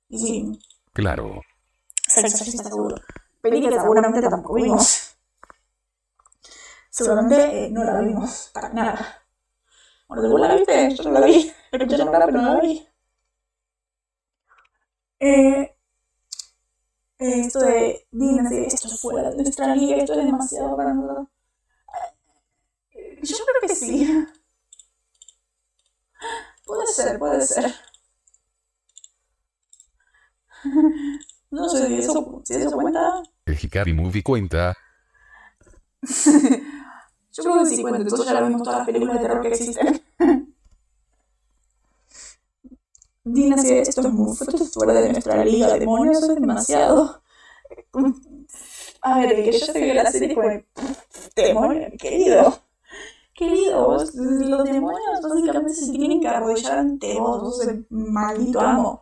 S1: Y sí.
S2: Claro.
S1: Sexo seguro. Película seguramente tampoco vimos. Seguramente eh, no la vimos para nada. Bueno, ¿tú la viste? Yo no la vi. Escuché nombrar, pero no la vi. Eh, esto de Dina, esto es fuera de nuestra liga, esto es demasiado para nosotros. Yo creo que sí. Puede ser, puede ser. No sé si eso, si eso cuenta.
S2: El Hikari Movie cuenta.
S1: Yo creo que sí cuenta, entonces ya vimos todas las películas de terror que existen. Dina, si esto es muy fuera de nuestra liga, demonios, eso es demasiado. A ver, el que yo se la serie fue, demonio, querido. Querido, los demonios básicamente se tienen que arrodillar ante vos, vos el maldito amo.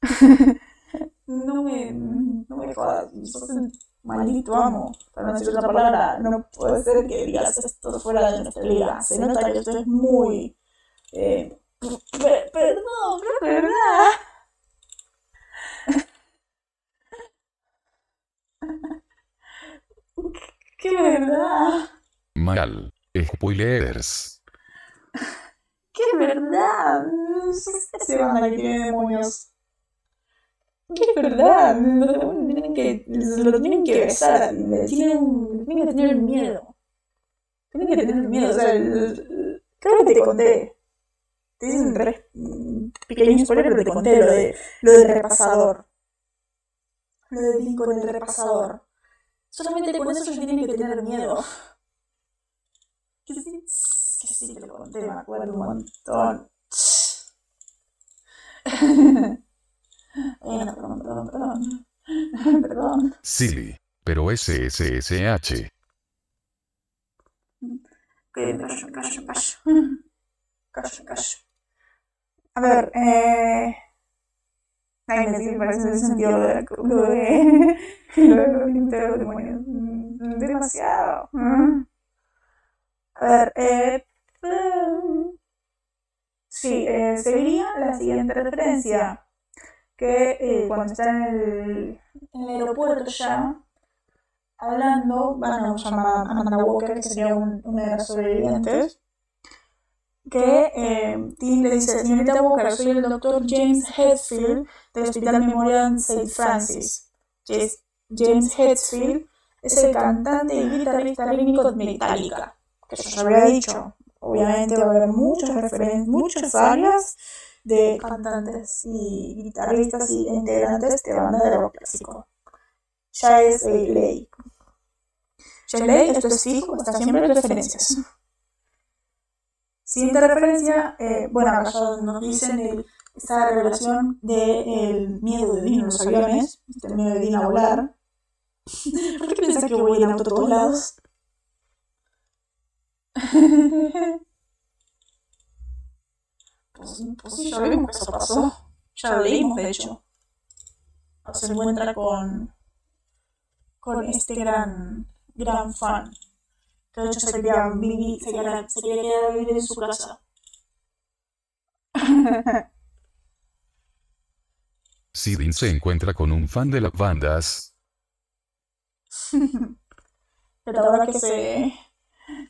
S1: no me, no me jodas, sos el maldito amo. Para no decir otra palabra, no puede ser que digas esto fuera de nuestra liga. Se nota que esto es muy... Eh, Perdón, pero es verdad. ¡Qué verdad!
S2: Mal. Spoilers.
S1: ¡Qué verdad! Se van a que tiene demonios. ¡Qué verdad! Lo tienen que, lo tienen que besar. Tienen, tienen que tener miedo. Tienen que tener miedo. O sea, creo que te conté te hice un re, pequeño spoiler, pero te conté lo, de, lo del repasador. Lo de Dean con el repasador. Solamente con eso ya tienen que tener miedo. Que sí, que sí te lo conté, me acuerdo un montón. bueno, perdón, perdón, perdón. perdón.
S2: Silly, pero SSSH.
S1: Que callo, callo, callo. Callo, callo. A ver, eh... Ay, me parece ese sentido lo de, lo de, lo de los demonios. Mm, demasiado. A ver, eh... Sí, eh, seguiría la siguiente referencia. Que eh, cuando está en el, en el aeropuerto ya, hablando, van a llamar a Amanda Walker, que sería un, una de las sobrevivientes que eh, Tim le dice, señorita Walker, soy el doctor James Hetfield del Hospital Memorial St. Francis. James Hetfield es el cantante y guitarrista clínico de Metallica, que yo ya había dicho. Obviamente va a haber muchas referencias, muchas áreas de cantantes y guitarristas y integrantes de bandas de rock clásico. Ya es ley. Ya ley, esto es fijo, está siempre en referencias. Siguiente referencia, eh, bueno, acá ya nos dicen esta revelación del miedo de Dean en los aviones, el miedo de Dean a volar. ¿Por qué piensas que voy en auto a todos lados? pues, pues sí, ya vimos que eso pasó. Ya lo leímos, de hecho. Se encuentra con, con este gran, gran fan. Que de hecho se quería, vivir, se quería, se quería quedar a vivir en su casa.
S2: Sidin se encuentra con un fan de las bandas.
S1: Pero ahora que se,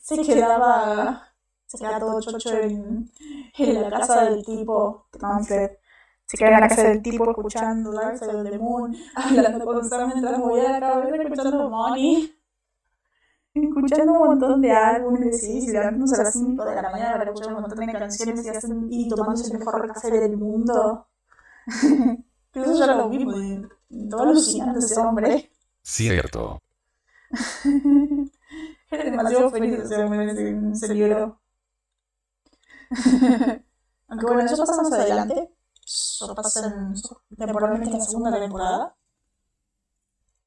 S1: se quedaba, se quedaba todo chocho en, en la casa del tipo, Manfred. Se queda en la casa del tipo escuchando Dark Side of the Moon, hablando constantemente, movía la cabeza, escuchando Money escuchando un montón de álbumes, sí, levantándose a las 5 de la mañana para escuchar un montón de canciones y, hacen, y tomándose el mejor café del mundo. eso ya lo mismo, todo alucinante ese hombre.
S2: Cierto.
S1: Era demasiado feliz ese hombre en ese libro. Aunque bueno, eso pasa más adelante. Eso pasa en, temporalmente en la segunda temporada.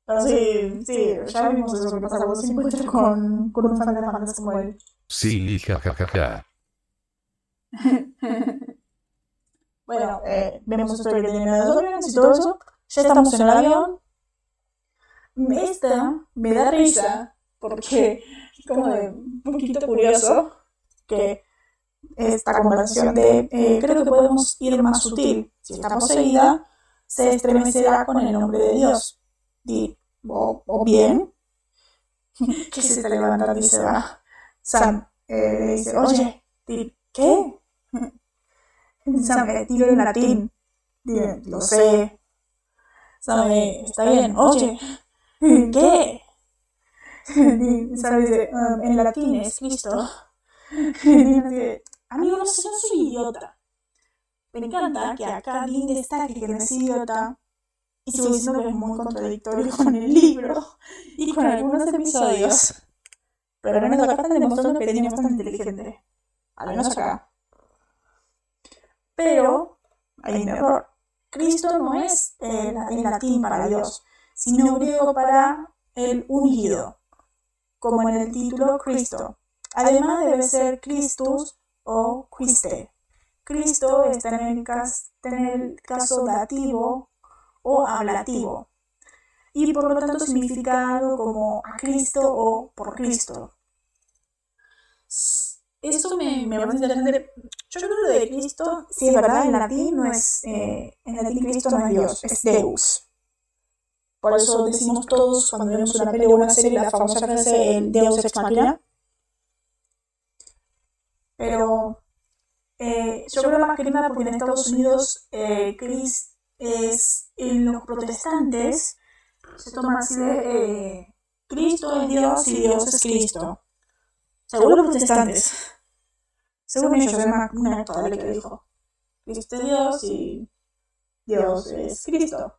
S1: Pero sí, sí, ya vimos eso que pasa cuando se encuentra con, con un fan de bandas como él.
S2: Sí, jajajaja.
S1: bueno, eh, vemos esto que tiene los aviones y todo eso. Ya estamos en el avión. Esta me da risa porque es como de un poquito curioso que esta conversación de eh, creo que podemos ir más sutil. Si está poseída, se estremecerá con el nombre de Dios o, bien, que se está levantando y se va. Sam eh, le dice, oye, ¿qué? Sam, eh, dilo en latín. Dile, lo sé. Sam, eh, está bien, oye, ¿qué? Sam dice, um, en latín es Cristo. Amigo, no, no soy idiota. Me encanta que acá Dean destaque que no es idiota y sigo diciendo que es muy contradictorio con el libro y con algunos episodios. Pero al menos acá están demostrando que es bastante inteligente. Al menos acá. Pero hay un error. Cristo no es el, latín para Dios, sino griego para el ungido, como en el título Cristo. Además debe ser Christus o Christe. Cristo está en el, en el caso dativo o ablativo, y por lo tanto significado como a Cristo o por Cristo. Eso me, me parece interesante. Yo creo que de Cristo, sí es verdad, en latín no es, eh, en latín Cristo no es Dios, es Deus. Por eso decimos todos cuando vemos una película o una serie la famosa frase el Deus ex machina. Pero eh, yo creo más que nada porque en Estados Unidos eh, Cristo es en los protestantes se toma así de eh, Cristo es Dios y Dios es Cristo. Según los protestantes. Según ellos, es una tal que dijo. Cristo es Dios y Dios es Cristo.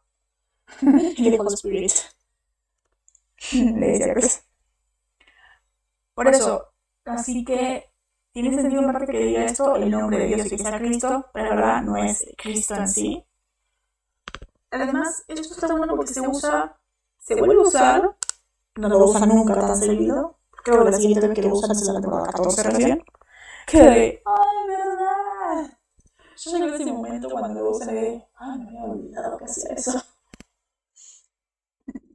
S1: y el Holy Spirit. Le decía Chris. Por eso, así que tiene sentido en parte que diga esto, el nombre de Dios y que sea Cristo, pero la verdad no es Cristo en sí, Además, esto está bueno porque se usa, se vuelve a usar, no lo usan nunca tan seguido. Creo que la siguiente vez que lo usan es la temporada 14 recién. Que de, ¡ay, verdad! Yo llegué a ese momento cuando lo de, ¡ay, me había olvidado que hacía eso!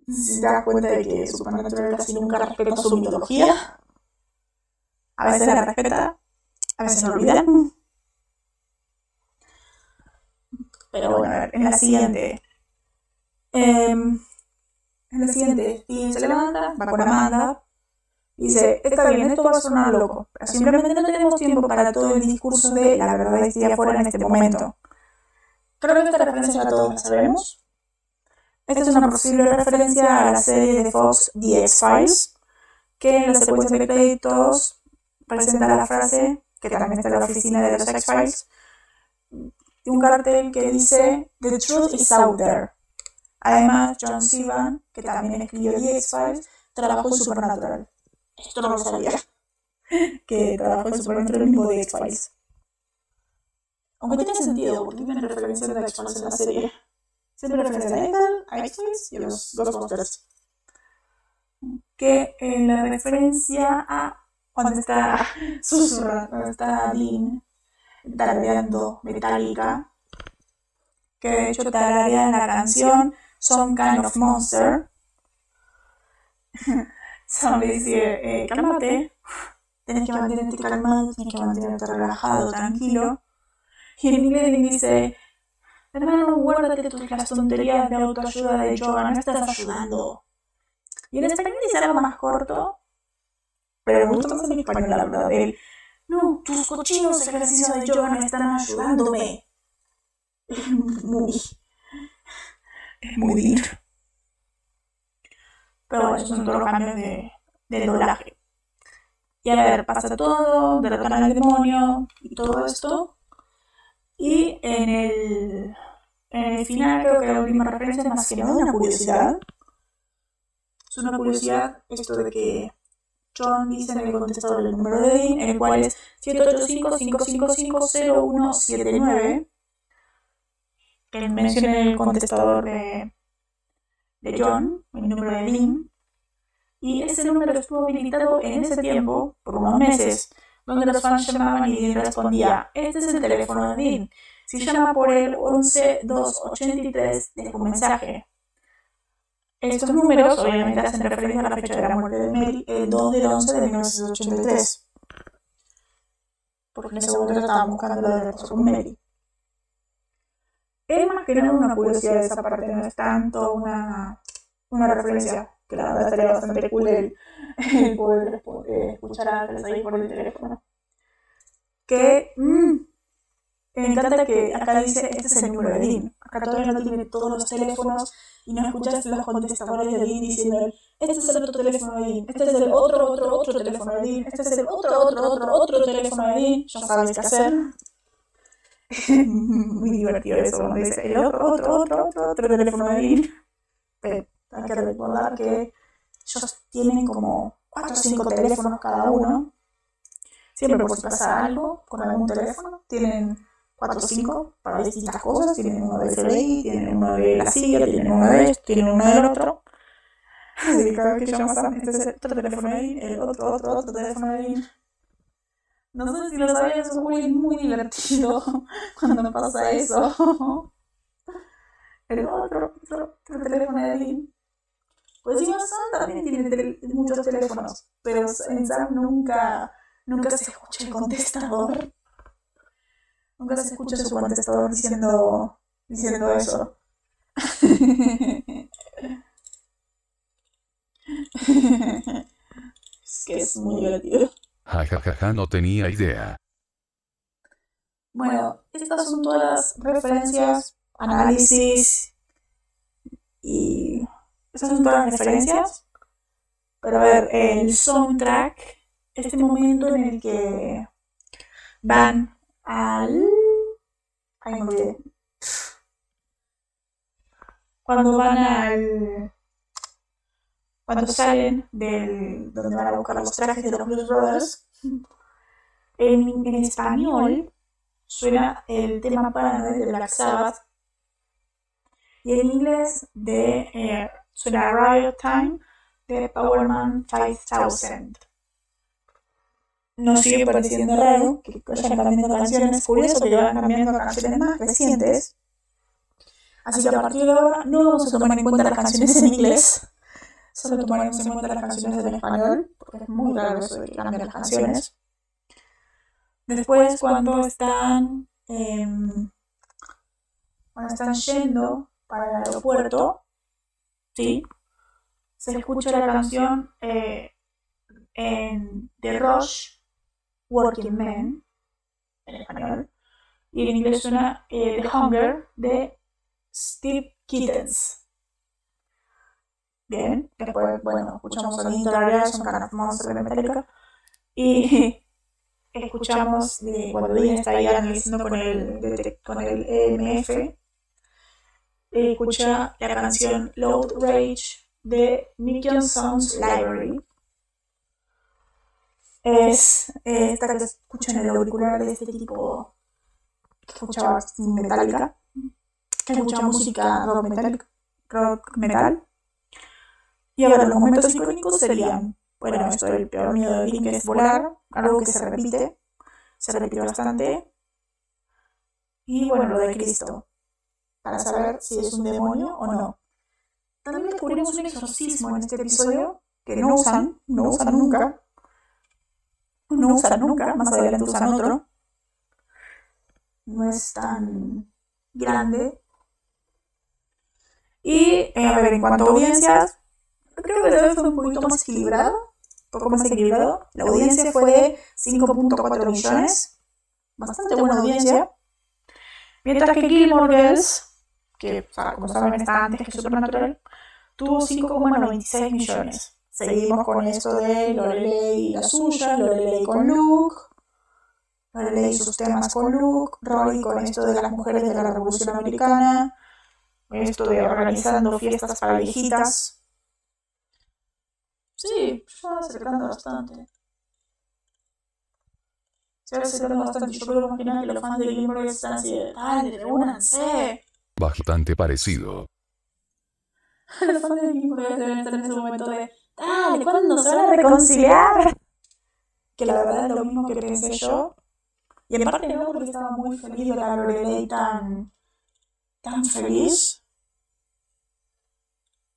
S1: Si te das cuenta de que Supernatural casi nunca respeta su mitología, a veces la respeta, a veces la olvida. Pero bueno, a ver, en la siguiente en la siguiente, y se levanta, va con Amanda, y dice, está bien, esto va a sonar loco, pero simplemente no tenemos tiempo para todo el discurso de la verdad existía afuera en este momento. Creo que esta referencia ya todos la sabemos. Esta es una posible referencia a la serie de Fox The X-Files, que en la secuencia de créditos presenta la frase, que también está en la oficina de los X-Files, un cartel que dice, The truth is out there. Además, John Sivan, que también escribió The X-Files, trabajó en Supernatural. Esto no lo sabía. que trabajó en Supernatural mismo de X-Files. Aunque tiene sentido, porque tiene referencias de X-Files en la serie. Siempre referencia a Ethan, a X-Files y a los Ghostbusters. Que en la referencia a cuando está susurrando, cuando está Dean tarareando Metallica, que de hecho tararea en la canción Some Kind of Monster. Sam le dice, eh, cálmate, tienes que mantenerte calmado, tienes que mantenerte relajado, tranquilo. Y en inglés le dice, hermano, guárdate tus las tonterías de autoayuda de yoga, no estás ayudando. Y en español dice algo más corto, pero me gusta más en español la verdad. Él, no, tus cochinos ejercicios de yoga no están ayudándome. Muy, es muy duro. Pero bueno, esos son todos los cambios de, de doblaje. Y a ver, pasa todo, derrotan al demonio y todo esto. Y en el, en el final creo que la última referencia es más que nada una curiosidad. Es una curiosidad esto de que John dice en el contestador el número de Dean, el cual es 785-555-0179. Que menciona el contestador de, de John, el número de Dean. Y ese número estuvo habilitado en ese tiempo, por unos meses, donde los fans llamaban y Dean respondía, este es el teléfono de Dean. Si llama por el 11283, deja un mensaje. Estos números obviamente hacen referencia a la fecha de la muerte de Mary, el 2 del 11 de 1983. Porque en ese momento estaban buscando lo de con Mary. Es más que nada una curiosidad de esa parte, no es tanto una, una referencia, que la verdad estaría bastante cool el, el poder eh, escuchar a ahí por el teléfono. Que mmm, me encanta que acá dice, este es el número de Dean. Acá todavía no tiene todos los teléfonos y no escuchas los contestadores de Dean diciendo, este es el otro teléfono de Dean, este es el otro, otro, otro teléfono de Dean, este es el otro, otro, otro, otro teléfono de Dean. Ya sabes qué hacer. Muy divertido eso, cuando dice el otro, otro, otro, otro, otro teléfono de Dean. Pero hay que recordar que ellos tienen como 4 o 5 teléfonos cada uno. Siempre por si pasa algo con algún teléfono, tienen 4 o 5 para distintas cosas. Tienen uno de FBI, tienen uno de la CIA, tienen uno de esto, tienen uno del otro. Así que cada vez que llamas a este es otro teléfono de el otro, otro, otro teléfono de No sé si lo sabías, es muy, muy divertido cuando me pasa eso. El otro, otro, otro teléfono de Dean. Pues sí, Sam también tiene muchos teléfonos, pero en Sam nunca, nunca se escucha el contestador. Nunca se escucha su contestador diciendo, diciendo eso. es que es muy divertido.
S2: Jajajaja, no tenía idea.
S1: Bueno, estas son todas referencias, análisis y... Estas son todas las referencias. Pero a ver, el soundtrack, este momento en el que van al... Ay, me Cuando van al... Cuando salen del... donde van a buscar los trajes de los Blues Brothers, en, en español suena el tema para de Black Sabbath y en inglés de eh, suena Riot Time de Powerman 5000 nos sigue pareciendo raro que vayan cambiando canciones. Curioso que van cambiando canciones más recientes. Así que a partir de ahora no vamos a tomar en cuenta las canciones en inglés. Solo tomaremos en cuenta las canciones en español, porque es muy raro eso de que las canciones. Después, cuando están, em, cuando están yendo para el aeropuerto, ¿sí? se escucha la canción eh, en The Rush Working Men, en español, y en inglés suena eh, The Hunger de Steve Kittens. Bien, después, bueno, escuchamos a Dean son Kind of Monster de Metallica, y escuchamos de, cuando Dean está ahí analizando con el, con el EMF, escucha la canción Load Rage de Million Sounds Library. Es eh, esta que escuchan en el auricular de este tipo que escuchaba metálica, que escucha música rock metal, rock metal. Y ahora los momentos icónicos serían, bueno, esto del peor miedo de Link es volar, algo que se repite, se repite bastante. Y bueno, lo de Cristo, para saber si es un demonio o no. También descubrimos un exorcismo en este episodio que no usan, no usan nunca. No usan nunca, más adelante usan otro. No es tan grande. Y, a ver, en cuanto a audiencias, creo que debe fue un poquito más equilibrado. Un poco más equilibrado. La audiencia fue de 5.4 millones. Bastante buena audiencia. Mientras que Gilmore Girls, que como saben está antes que Supernatural, tuvo 5,96 millones. Seguimos con esto de Lorelei y la suya, Lorelei con Luke, Lorelei y sus temas con Luke, Rory con esto de las mujeres de la Revolución Americana, esto de organizando fiestas para viejitas. Sí, se va acercando bastante. Se va acercando bastante. Yo creo que que los fans de Game Boy están así de, dale, reúnanse.
S2: Bastante parecido.
S1: los fans de Game Boy deben estar en ese momento de, dale, ¿cuándo se van a reconciliar? Que la verdad es lo mismo que pensé yo. Y en parte no, porque estaba muy feliz de la Lorelei tan, tan feliz.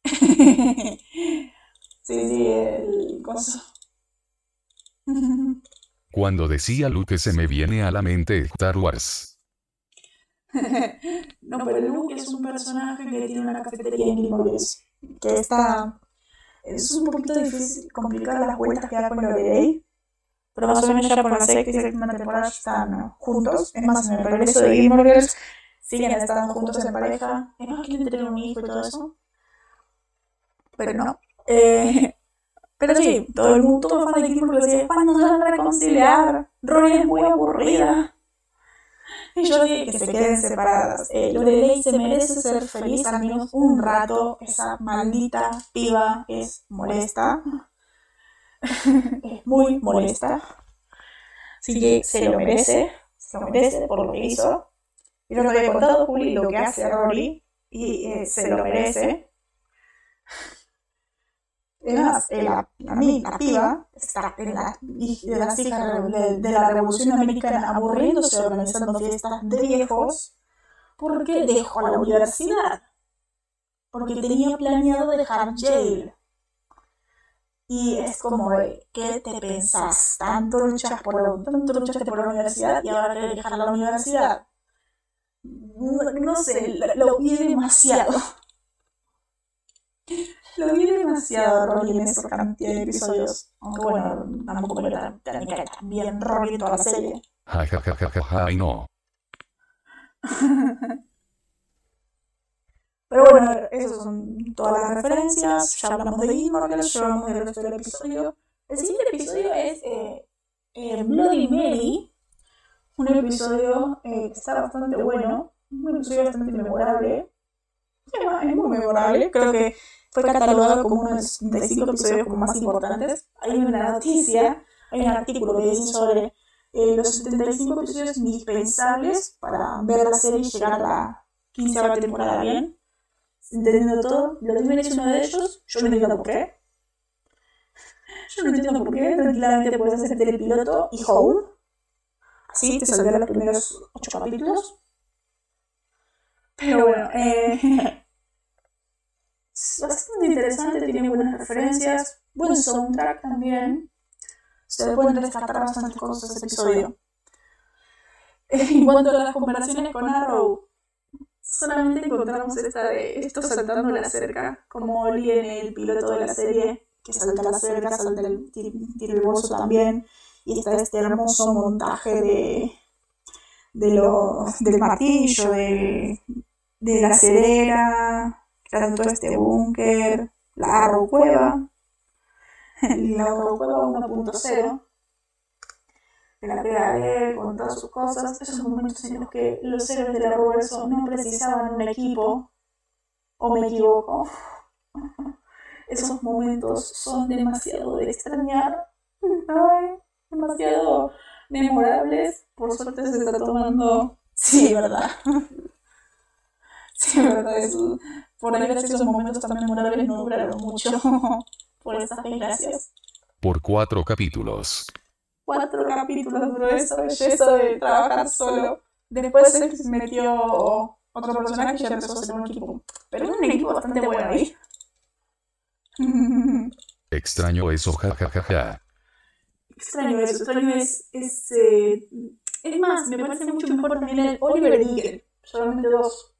S1: sí, sí, el coso.
S2: Cuando decía Luke se me viene a la mente Star Wars.
S1: no, pero Luke es un personaje que tiene una cafetería en Gilmore Que está es un poquito difícil, complicado las vueltas que da con Lorelei. Pero más o menos ya por la sexta y séptima temporada están juntos. Es más, en el regreso de Gilmore Girls siguen estando juntos en pareja. Es más, quieren tener un hijo y todo eso. Pero no. Eh, pero sí, todo el mundo, todo fan de Girls decía, ¿cuándo se van a reconciliar? Rory es muy aburrida. Y yo dije que se queden separadas. Eh, Lorelei se merece ser feliz al menos un rato. Esa maldita piba es molesta. es muy molesta. Así que se lo merece. Se lo merece por lo que hizo. Y yo no había contado, Juli, lo que hace Rory. Y eh, se lo merece. Es más, la, a mí, la piba, en la, de las hijas de, de, la Revolución Americana aburriéndose organizando fiestas de viejos, porque dejó la universidad. Porque tenía planeado dejar Yale. Y es como, ¿qué te pensás? Tanto luchas por tanto luchaste por la universidad y ahora querés dejar la universidad. No, no sé, lo, lo vi demasiado. Lo vi demasiado Rolly en esa cantidad de episodios. Aunque bueno, tampoco me tan, tan, tan bien Rolly toda la serie.
S2: Ja, ja, ja, ja, ja, ay no.
S1: Pero bueno, esas son todas las referencias. Ya hablamos de Gilmore ya hablamos del resto del episodio. El siguiente episodio es eh, eh, Bloody Mary. Un episodio eh, que está bastante bueno. Un episodio bastante memorable. Es muy memorable. Creo que fue catalogado como uno de los 75 episodios más importantes. Hay una noticia, hay un artículo que dice sobre eh, los 75 episodios indispensables para ver la serie y llegar a la 15 temporada bien. Entendiendo todo, lo que es uno de ellos, yo no entiendo por qué. Yo no entiendo por qué, tranquilamente puedes hacer telepiloto y home. Así te saldrán los primeros 8 capítulos. Pero bueno, eh, bastante interesante, tiene buenas referencias, buen soundtrack también. Se pueden rescatar bastantes cosas de ese episodio. En cuanto a las comparaciones con Arrow, solamente encontramos esta de esto saltando la cerca, como Oli en el piloto de la serie, que salta la cerca, salta el, bolso también, y está este hermoso montaje de, de lo, del martillo, de, de la cerera, tanto este búnker, la Cueva, la Cueva 1.0, de la PAE, con todas sus cosas, esos momentos en los que los héroes del Arrowverso no precisaban un equipo, o me equivoco. Esos momentos son demasiado de extrañar. Ay, demasiado memorables. Por suerte se está tomando. Sí, verdad. Sí, verdad. Es, por desgracia, esos momentos tan memorables no duraron mucho. Por esas desgracias.
S2: Por cuatro capítulos.
S1: Cuatro capítulos duró esa belleza de trabajar solo. Después se metió otro personaje y ya empezó a ser un equipo. Pero era un equipo bastante bueno ahí.
S2: Extraño eso, jajajaja.
S1: extraño eso, extraño es, es, eh, es más, me parece mucho mejor también el Oliver Eagle, solamente dos.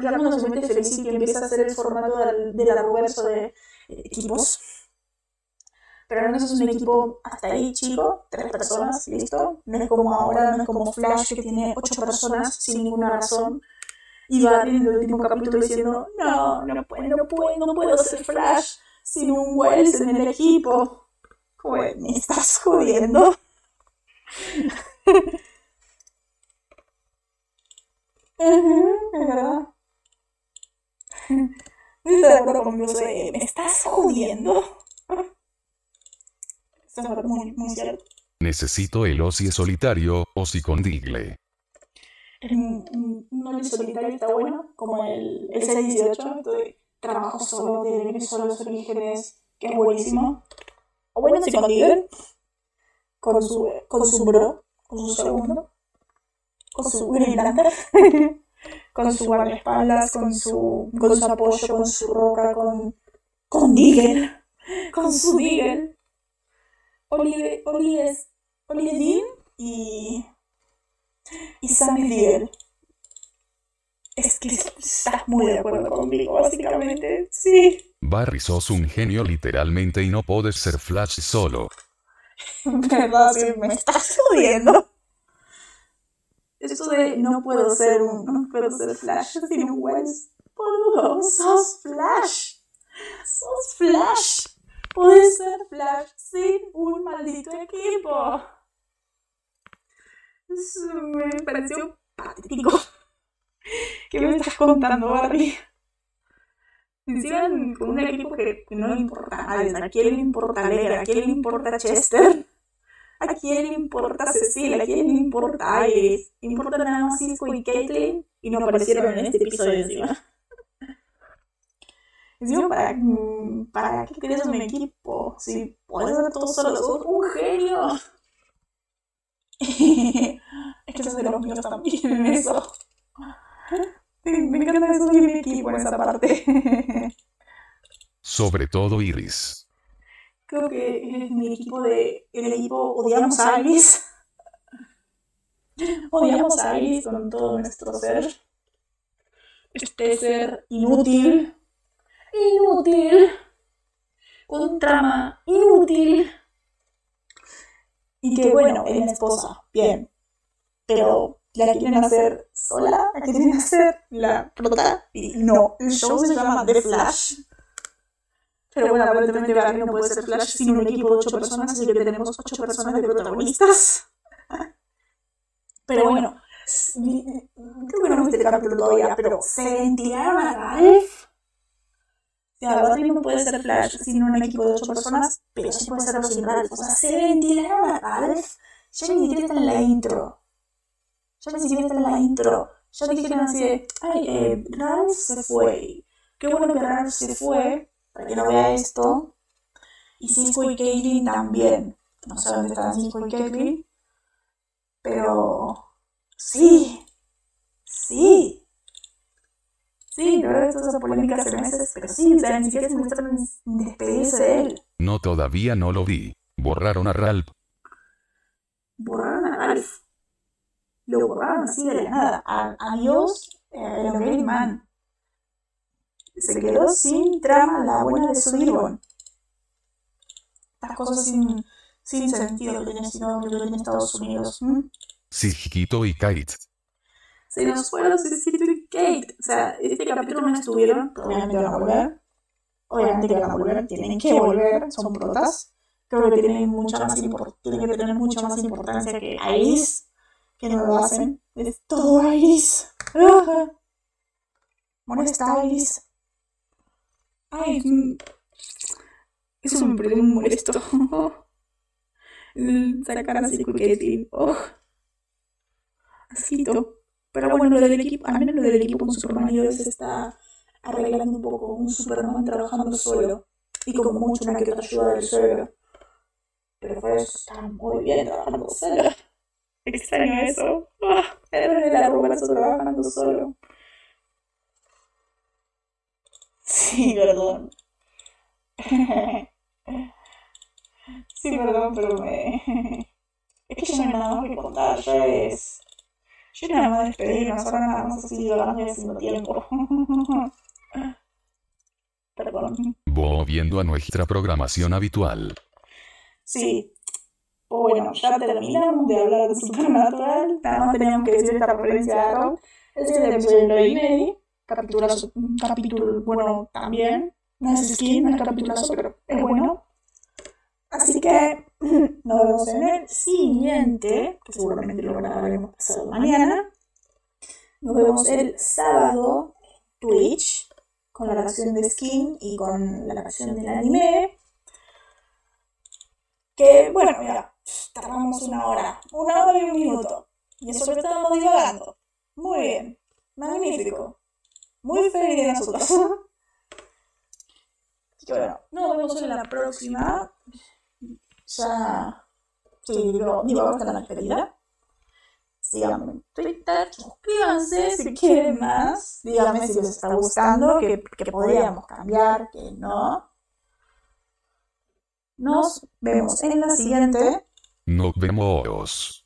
S1: Ya cuando se mete Felicity empieza a hacer el formato del, del de eh, equipos. Pero no es un equipo hasta ahí chico, tres personas, listo. No es como ahora, no es como Flash que tiene ocho personas sin ninguna razón. Y va en el último capítulo diciendo, no, no puedo, no puedo, no puedo ser Flash sin un Wells en el equipo. Güey, me estás jodiendo. Ujú, es verdad. ¿Estás de, ¿Me estás jodiendo? Eso es verdad, muy, muy cierto.
S2: Necesito el Osi solitario, Osi con Digle.
S1: No el solitario está bueno, como el, el 618, de trabajo solo, de vivir solo los orígenes, que es buenísimo. O bueno, si con Digger, con su, con su bro, con su segundo, con su Green con su guardaespaldas, con su, con su apoyo, con su roca, con, con Digger, con su Digger. Olive, Olive, Olive Dean y y Sam Digger. Es que estás muy de acuerdo conmigo, básicamente. Sí.
S2: Barry sos un genio literalmente y no podés ser Flash solo.
S1: ¿Verdad? Sí, me estás jodiendo. Eso de no puedo ser un, no puedo ser Flash sin un Wells. Boludo, sos Flash. Sos Flash. Puedes ser Flash sin un maldito equipo. Eso me pareció patético. ¿Qué me estás contando, Barry? Encima con un equipo que, que no le importa a nadie. ¿A quién le importa Legra? ¿A quién le importa Chester? ¿A quién le importa Cecilia? ¿A quién le importa Iris? Importa nada más Cisco y Caitlyn y no aparecieron en este episodio encima. Encima, ¿para, mm, ¿para qué querés un equipo? Si podés hacer todo solo, sos un genio. es que sos de los míos también en eso. Me, me encanta eso de un equipo en esa parte.
S2: Sobre todo Iris.
S1: Creo que es mi equipo de. El equipo odiamos a Iris. Odiamos a Iris con todo nuestro ser. Este ser inútil. Inútil. Con trama inútil. Y que bueno, es la esposa. Bien. Pero la quieren hacer sola, la quieren hacer la prota. Y no, el show se llama The Flash. Pero bueno, aparentemente Barry no puede ser Flash sin un equipo de ocho personas, así que tenemos ocho personas de protagonistas. Pero bueno, vi- creo que no viste el capítulo todavía, pero se ventilaron a Ralph. O sea, Barry no puede ser Flash sin un equipo de ocho personas, pero sí puede serlo sin Ralph. O sea, se ventilaron a Ralph. Ya ni siquiera está en la intro. Ya ni siquiera está en la intro. Ya dijeron así de, ay, eh, Ralph se fue. Qué bueno que Ralph se fue, para que no vea esto. Y Cisco y Caitlyn también. No sé dónde están Cisco y Caitlyn. Pero sí, sí. Sí, la verdad esto es polémica hace meses, pero sí, o sea, ni siquiera se muestran despedirse de él.
S2: No todavía no lo vi. Borraron a Ralph.
S1: Borraron a Ralph. Lo borraron así de la nada. Adiós, eh, el Man. Se quedó sin trama la buena de su Irgon. Estas cosas sin, sin sentido que tiene CW en Estados Unidos. ¿m?
S2: Sijito y Kate.
S1: Se nos fueron Cecilio y Kate. O sea, este capítulo no estuvieron, obviamente van a volver. Obviamente que van a volver, tienen que volver, son protas. Creo que tienen mucha más tienen que tener mucha más importancia que Iris, que no lo hacen. Es todo Iris. Molesta Iris. Ay, mm, eso me parece muy molesto. Sacar así Quiquetti. Oh. Asquito. Pero bueno, lo del equipo, al menos lo del equipo con Superman y se está arreglando un poco. Un Superman trabajando solo. Y con mucho una que otra ayuda del suegro. Pero pues está muy bien trabajando solo. Extraño eso. Ah, pero de la Roberto trabajando solo. Sí, perdón. Sí, perdón, pero me... Es que ya no hay nada más que contar, ya es... Yo nada más despedirme, ahora nada más así hablando y haciendo tiempo. Perdón.
S2: Volviendo a nuestra programación habitual.
S1: Sí. Bueno, ya terminamos de hablar de Supernatural. Nada más teníamos que decir esta referencia a Arrow. Este es el episodio de Loy Mary. Capitulazo, un capítulo bueno también. No es skin, no es capitulazo, pero es bueno. Así que nos vemos en el siguiente, que seguramente lo grabaremos pasado mañana. Nos vemos el sábado en Twitch con la grabación de Skin y con la grabación del anime. Que bueno, mira, tardamos una hora, una hora y un minuto. Y eso que estábamos divagando. Muy bien, magnífico. Muy feliz de nosotros. Así que bueno, nos vemos en la próxima. Ya. Sí, digo, digo hasta la despedida. Síganme en Twitter, suscríbanse si quieren más. Díganme si les está gustando, que, que podríamos cambiar, que no. Nos vemos en la siguiente.
S2: Nos vemos.